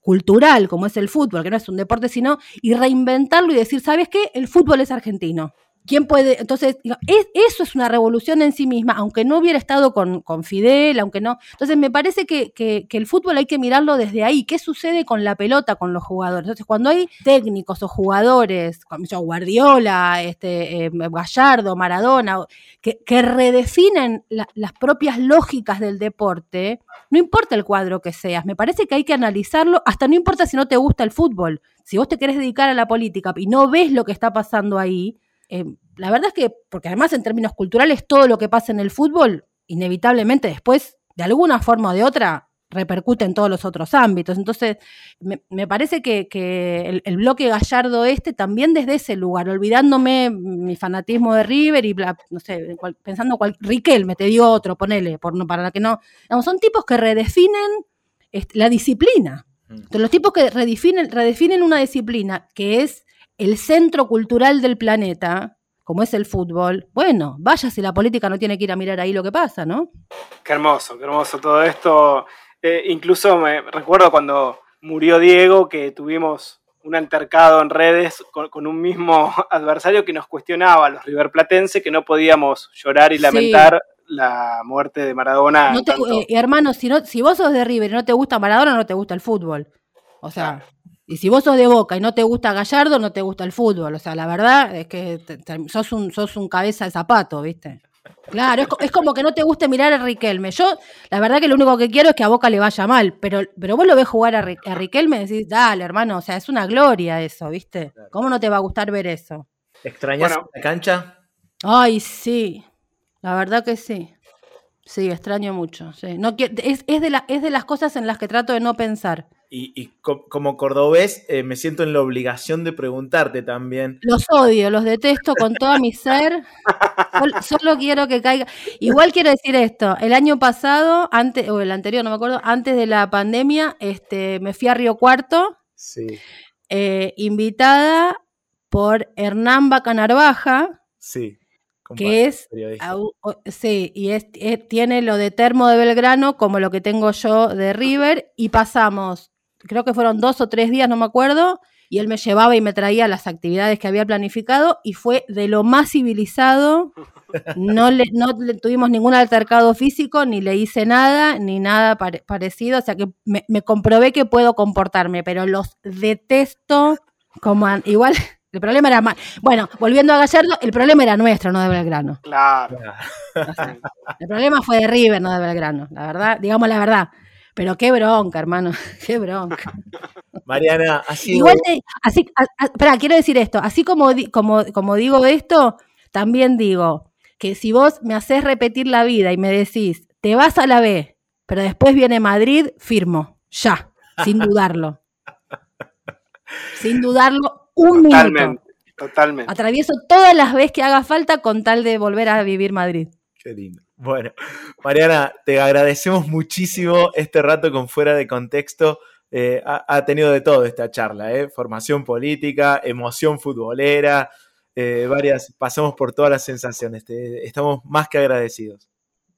cultural como es el fútbol, que no es un deporte, sino, y reinventarlo y decir, ¿sabes qué? El fútbol es argentino. ¿Quién puede? Entonces, eso es una revolución en sí misma, aunque no hubiera estado con, Fidel, aunque no. Entonces, me parece que, el fútbol hay que mirarlo desde ahí. ¿Qué sucede con la pelota, con los jugadores? Entonces, cuando hay técnicos o jugadores, como Guardiola, este, eh, Gallardo, Maradona, que, redefinen las propias lógicas del deporte, no importa el cuadro que seas, me parece que hay que analizarlo, hasta no importa si no te gusta el fútbol. Si vos te querés dedicar a la política y no ves lo que está pasando ahí, eh, la verdad es que, porque además en términos culturales, todo lo que pasa en el fútbol, inevitablemente después, de alguna forma o de otra, repercute en todos los otros ámbitos. Entonces, me, parece que, el, bloque gallardo este también desde ese lugar, olvidándome mi fanatismo de River y, no sé, pensando cual, Riquelme, te digo otro, ponele, por, no, para que no... son tipos que redefinen la disciplina. Mm. Entonces, los tipos que redefinen, redefinen una disciplina que es el centro cultural del planeta, como es el fútbol, bueno, vaya si la política no tiene que ir a mirar ahí lo que pasa, ¿no? Qué hermoso, qué hermoso todo esto. Eh, incluso me recuerdo cuando murió Diego que tuvimos un altercado en redes con, un mismo [laughs] adversario que nos cuestionaba, los riverplatenses, que no podíamos llorar y lamentar la muerte de Maradona. Eh, hermano, si, si vos sos de River y no te gusta Maradona, no te gusta el fútbol. O sea, y si vos sos de Boca y no te gusta Gallardo, no te gusta el fútbol. O sea, la verdad es que sos, un, sos un cabeza de zapato, ¿viste? Claro, es, como que no te guste mirar a Riquelme. Yo, la verdad que lo único que quiero es que a Boca le vaya mal, pero, pero vos lo ves jugar a, Riquelme y decís, dale, hermano, o sea, es una gloria eso, ¿viste? ¿Cómo no te va a gustar ver eso? ¿Extrañas la cancha? Ay, sí, la verdad que sí. Sí, extraño mucho. No, es, es, de la, es de las cosas en las que trato de no pensar. Y, como cordobés eh, me siento en la obligación de preguntarte también. Los odio, los detesto con todo mi ser. Solo, quiero que caiga. Igual quiero decir esto, el año pasado, antes, o el anterior, no me acuerdo, antes de la pandemia, este, me fui a Río Cuarto, sí. Eh, invitada por Hernán Bacanarvaja. Sí que es, sí, y es, tiene lo de Termo de Belgrano como lo que tengo yo de River y pasamos creo que fueron dos o tres días, no me acuerdo, y él me llevaba y me traía las actividades que había planificado y fue de lo más civilizado. No le, no le tuvimos ningún altercado físico, ni le hice nada, ni nada parecido. O sea que me, comprobé que puedo comportarme, pero los detesto como igual. [laughs] El problema era más. Bueno, volviendo a Gallardo, el problema era nuestro, no de Belgrano. Claro. el problema fue de River, no de Belgrano. La verdad, digamos la verdad. Pero qué bronca, hermano, [laughs] qué bronca. Mariana, así. Igual, así, espera, quiero decir esto, así como, como, como digo esto, también digo que si vos me haces repetir la vida y me decís, te vas a la B, pero después viene Madrid, firmo, ya, sin [laughs] dudarlo. sin dudarlo, un minuto. Totalmente. Atravieso todas las veces que haga falta con tal de volver a vivir Madrid. Qué lindo. Bueno, Mariana, te agradecemos muchísimo este rato con fuera de contexto. Eh, ha, tenido de todo esta charla, ¿eh? formación política, emoción futbolera, eh, varias, pasamos por todas las sensaciones. estamos más que agradecidos.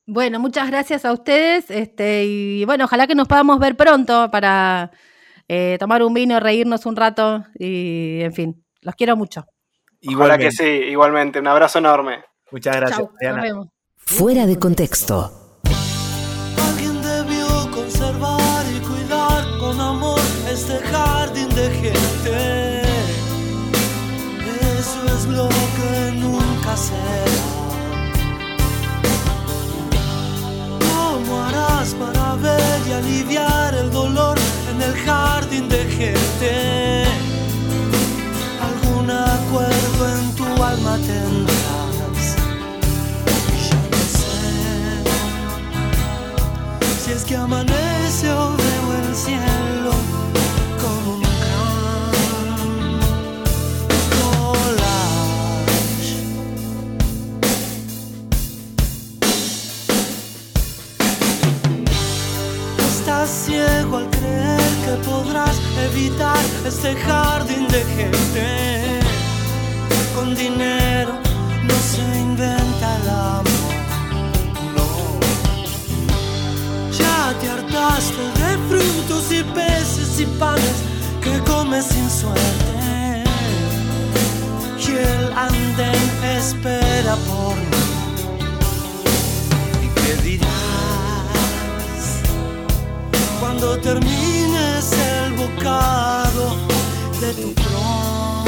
Bueno, muchas gracias a ustedes. Este, y bueno, ojalá que nos podamos ver pronto para eh, tomar un vino, reírnos un rato y en fin, los quiero mucho. Ojalá que sí, igualmente. Un abrazo enorme. Muchas gracias. nos vemos. Fuera de contexto. Alguien debió conservar y cuidar con amor este jardín de gente. Eso es lo que nunca será. ¿Cómo harás para ver y aliviar el dolor en el jardín de gente. Algún acuerdo en tu alma tendrás. Es que amanece o veo el cielo como un collage. Estás ciego al creer que podrás evitar este jardín de gente. Con dinero no se inventa el amor. Te hartaste de frutos y peces y panes que comes sin suerte. Y el andén espera por mí. ¿Y qué dirás? cuando termines el bocado de tu propia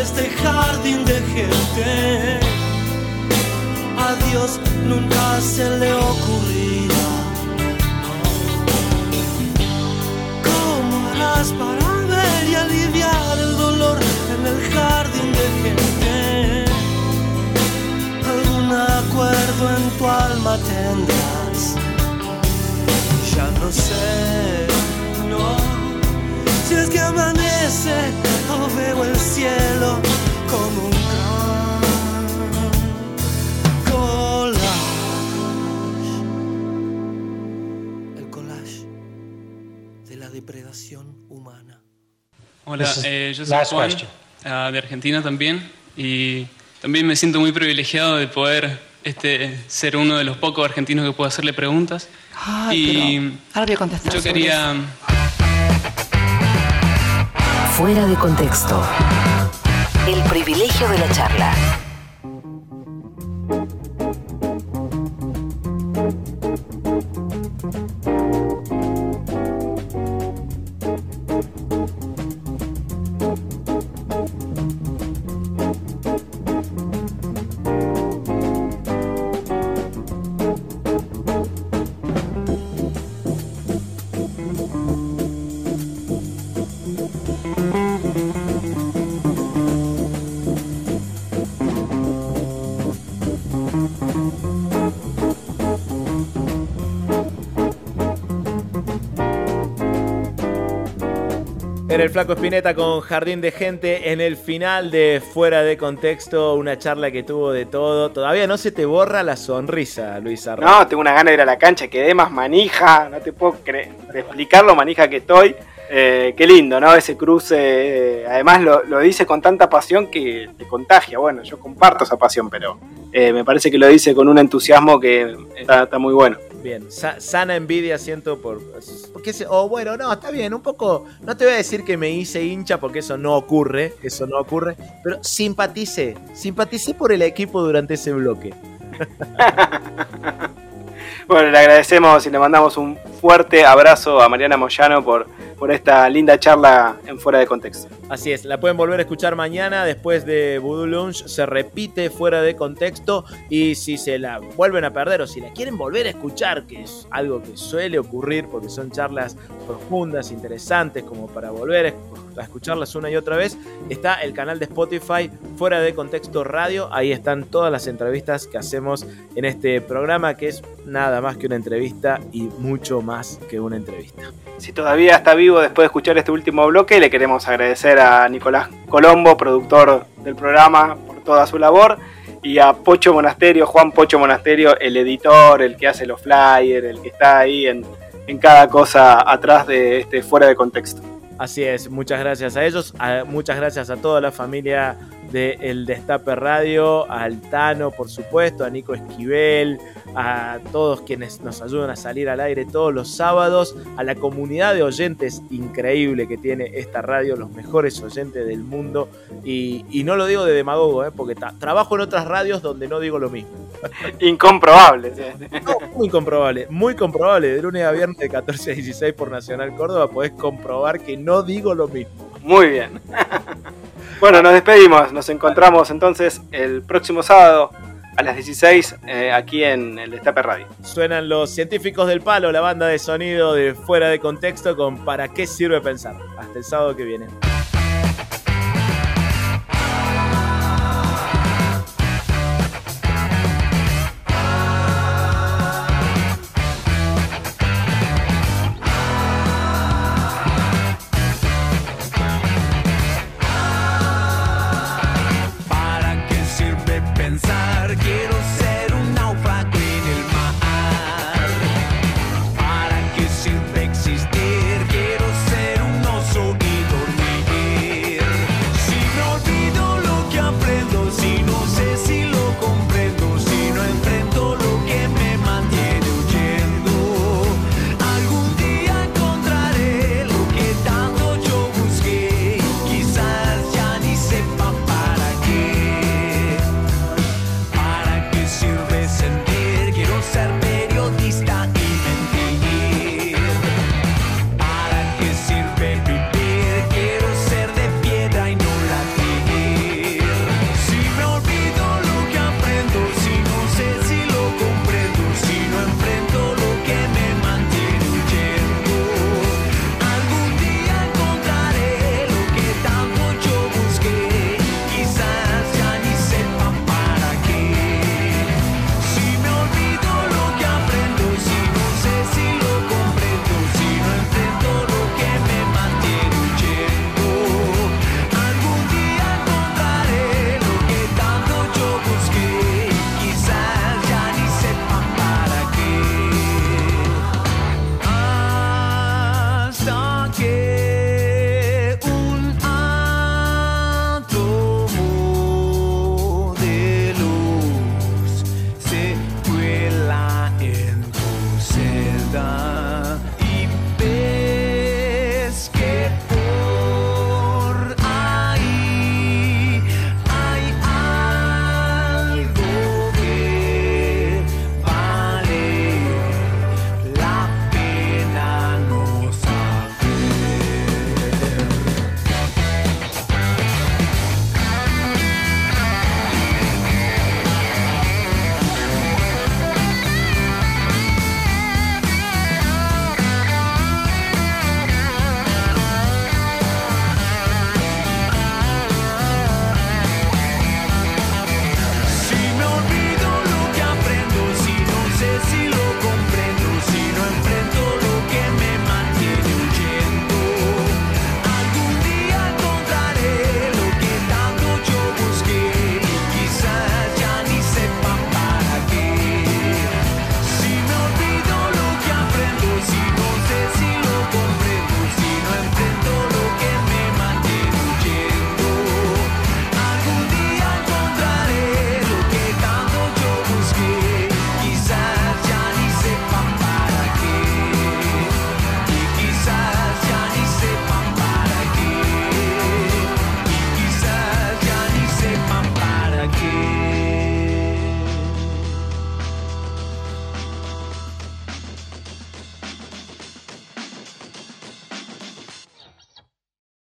este jardín de gente. A Dios nunca se le ocurrirá. ¿Cómo harás para ver y aliviar el dolor en el jardín de gente? Algún acuerdo en tu alma tendrás. Ya no sé, no. Si es que amanece veo el cielo como un gran collage. El collage de la depredación humana. Hola, eh, yo soy last Juan, question. ah, de Argentina también, y también me siento muy privilegiado de poder este, ser uno de los pocos argentinos que puedo hacerle preguntas. Ay, y pero ahora voy a contestar yo quería... Fuera de contexto. El privilegio de la charla. El Flaco Espineta con Jardín de Gente en el final de Fuera de Contexto, una charla que tuvo de todo. Todavía no se te borra la sonrisa, Luis Arra. No, tengo una gana de ir a la cancha, quedé más manija, no te puedo creer, de explicar lo manija que estoy. Eh, qué lindo, ¿no? Ese cruce, eh, además lo, lo dice con tanta pasión que te contagia. Bueno, yo comparto esa pasión, pero eh, me parece que lo dice con un entusiasmo que está, está muy bueno. Bien, sa- sana envidia siento por... Porque se- o bueno, no, está bien, un poco... No te voy a decir que me hice hincha porque eso no ocurre, eso no ocurre, pero simpaticé, simpaticé por el equipo durante ese bloque. [laughs] Bueno, le agradecemos y le mandamos un fuerte abrazo a Mariana Moyano por, por esta linda charla en Fuera de Contexto. Así es, la pueden volver a escuchar mañana después de Voodoo Lounge, se repite fuera de contexto y si se la vuelven a perder o si la quieren volver a escuchar, que es algo que suele ocurrir porque son charlas profundas, interesantes, como para volver a escucharlas una y otra vez, está el canal de Spotify Fuera de Contexto Radio, ahí están todas las entrevistas que hacemos en este programa que es nada más que una entrevista y mucho más que una entrevista. Si todavía está vivo después de escuchar este último bloque, le queremos agradecer a Nicolás Colombo, productor del programa, por toda su labor, y a Pocho Monasterio, Juan Pocho Monasterio, el editor, el que hace los flyers, el que está ahí en, en cada cosa atrás de este fuera de contexto. Así es, muchas gracias a ellos, muchas gracias a toda la familia de El Destape Radio, al Tano, por supuesto, a Nico Esquivel, a todos quienes nos ayudan a salir al aire todos los sábados, a la comunidad de oyentes increíble que tiene esta radio, los mejores oyentes del mundo. Y, no lo digo de demagogo, ¿eh? porque trabajo en otras radios donde no digo lo mismo. [laughs] Incomprobable. muy comprobable, muy comprobable. De lunes a viernes de 14 a 16 por Nacional Córdoba podés comprobar que no digo lo mismo. Muy bien. [laughs] bueno, nos despedimos. Nos encontramos entonces el próximo sábado a las 16 eh, aquí en el Destape Radio. Suenan los científicos del palo, la banda de sonido de fuera de contexto con ¿Para qué sirve pensar? Hasta el sábado que viene.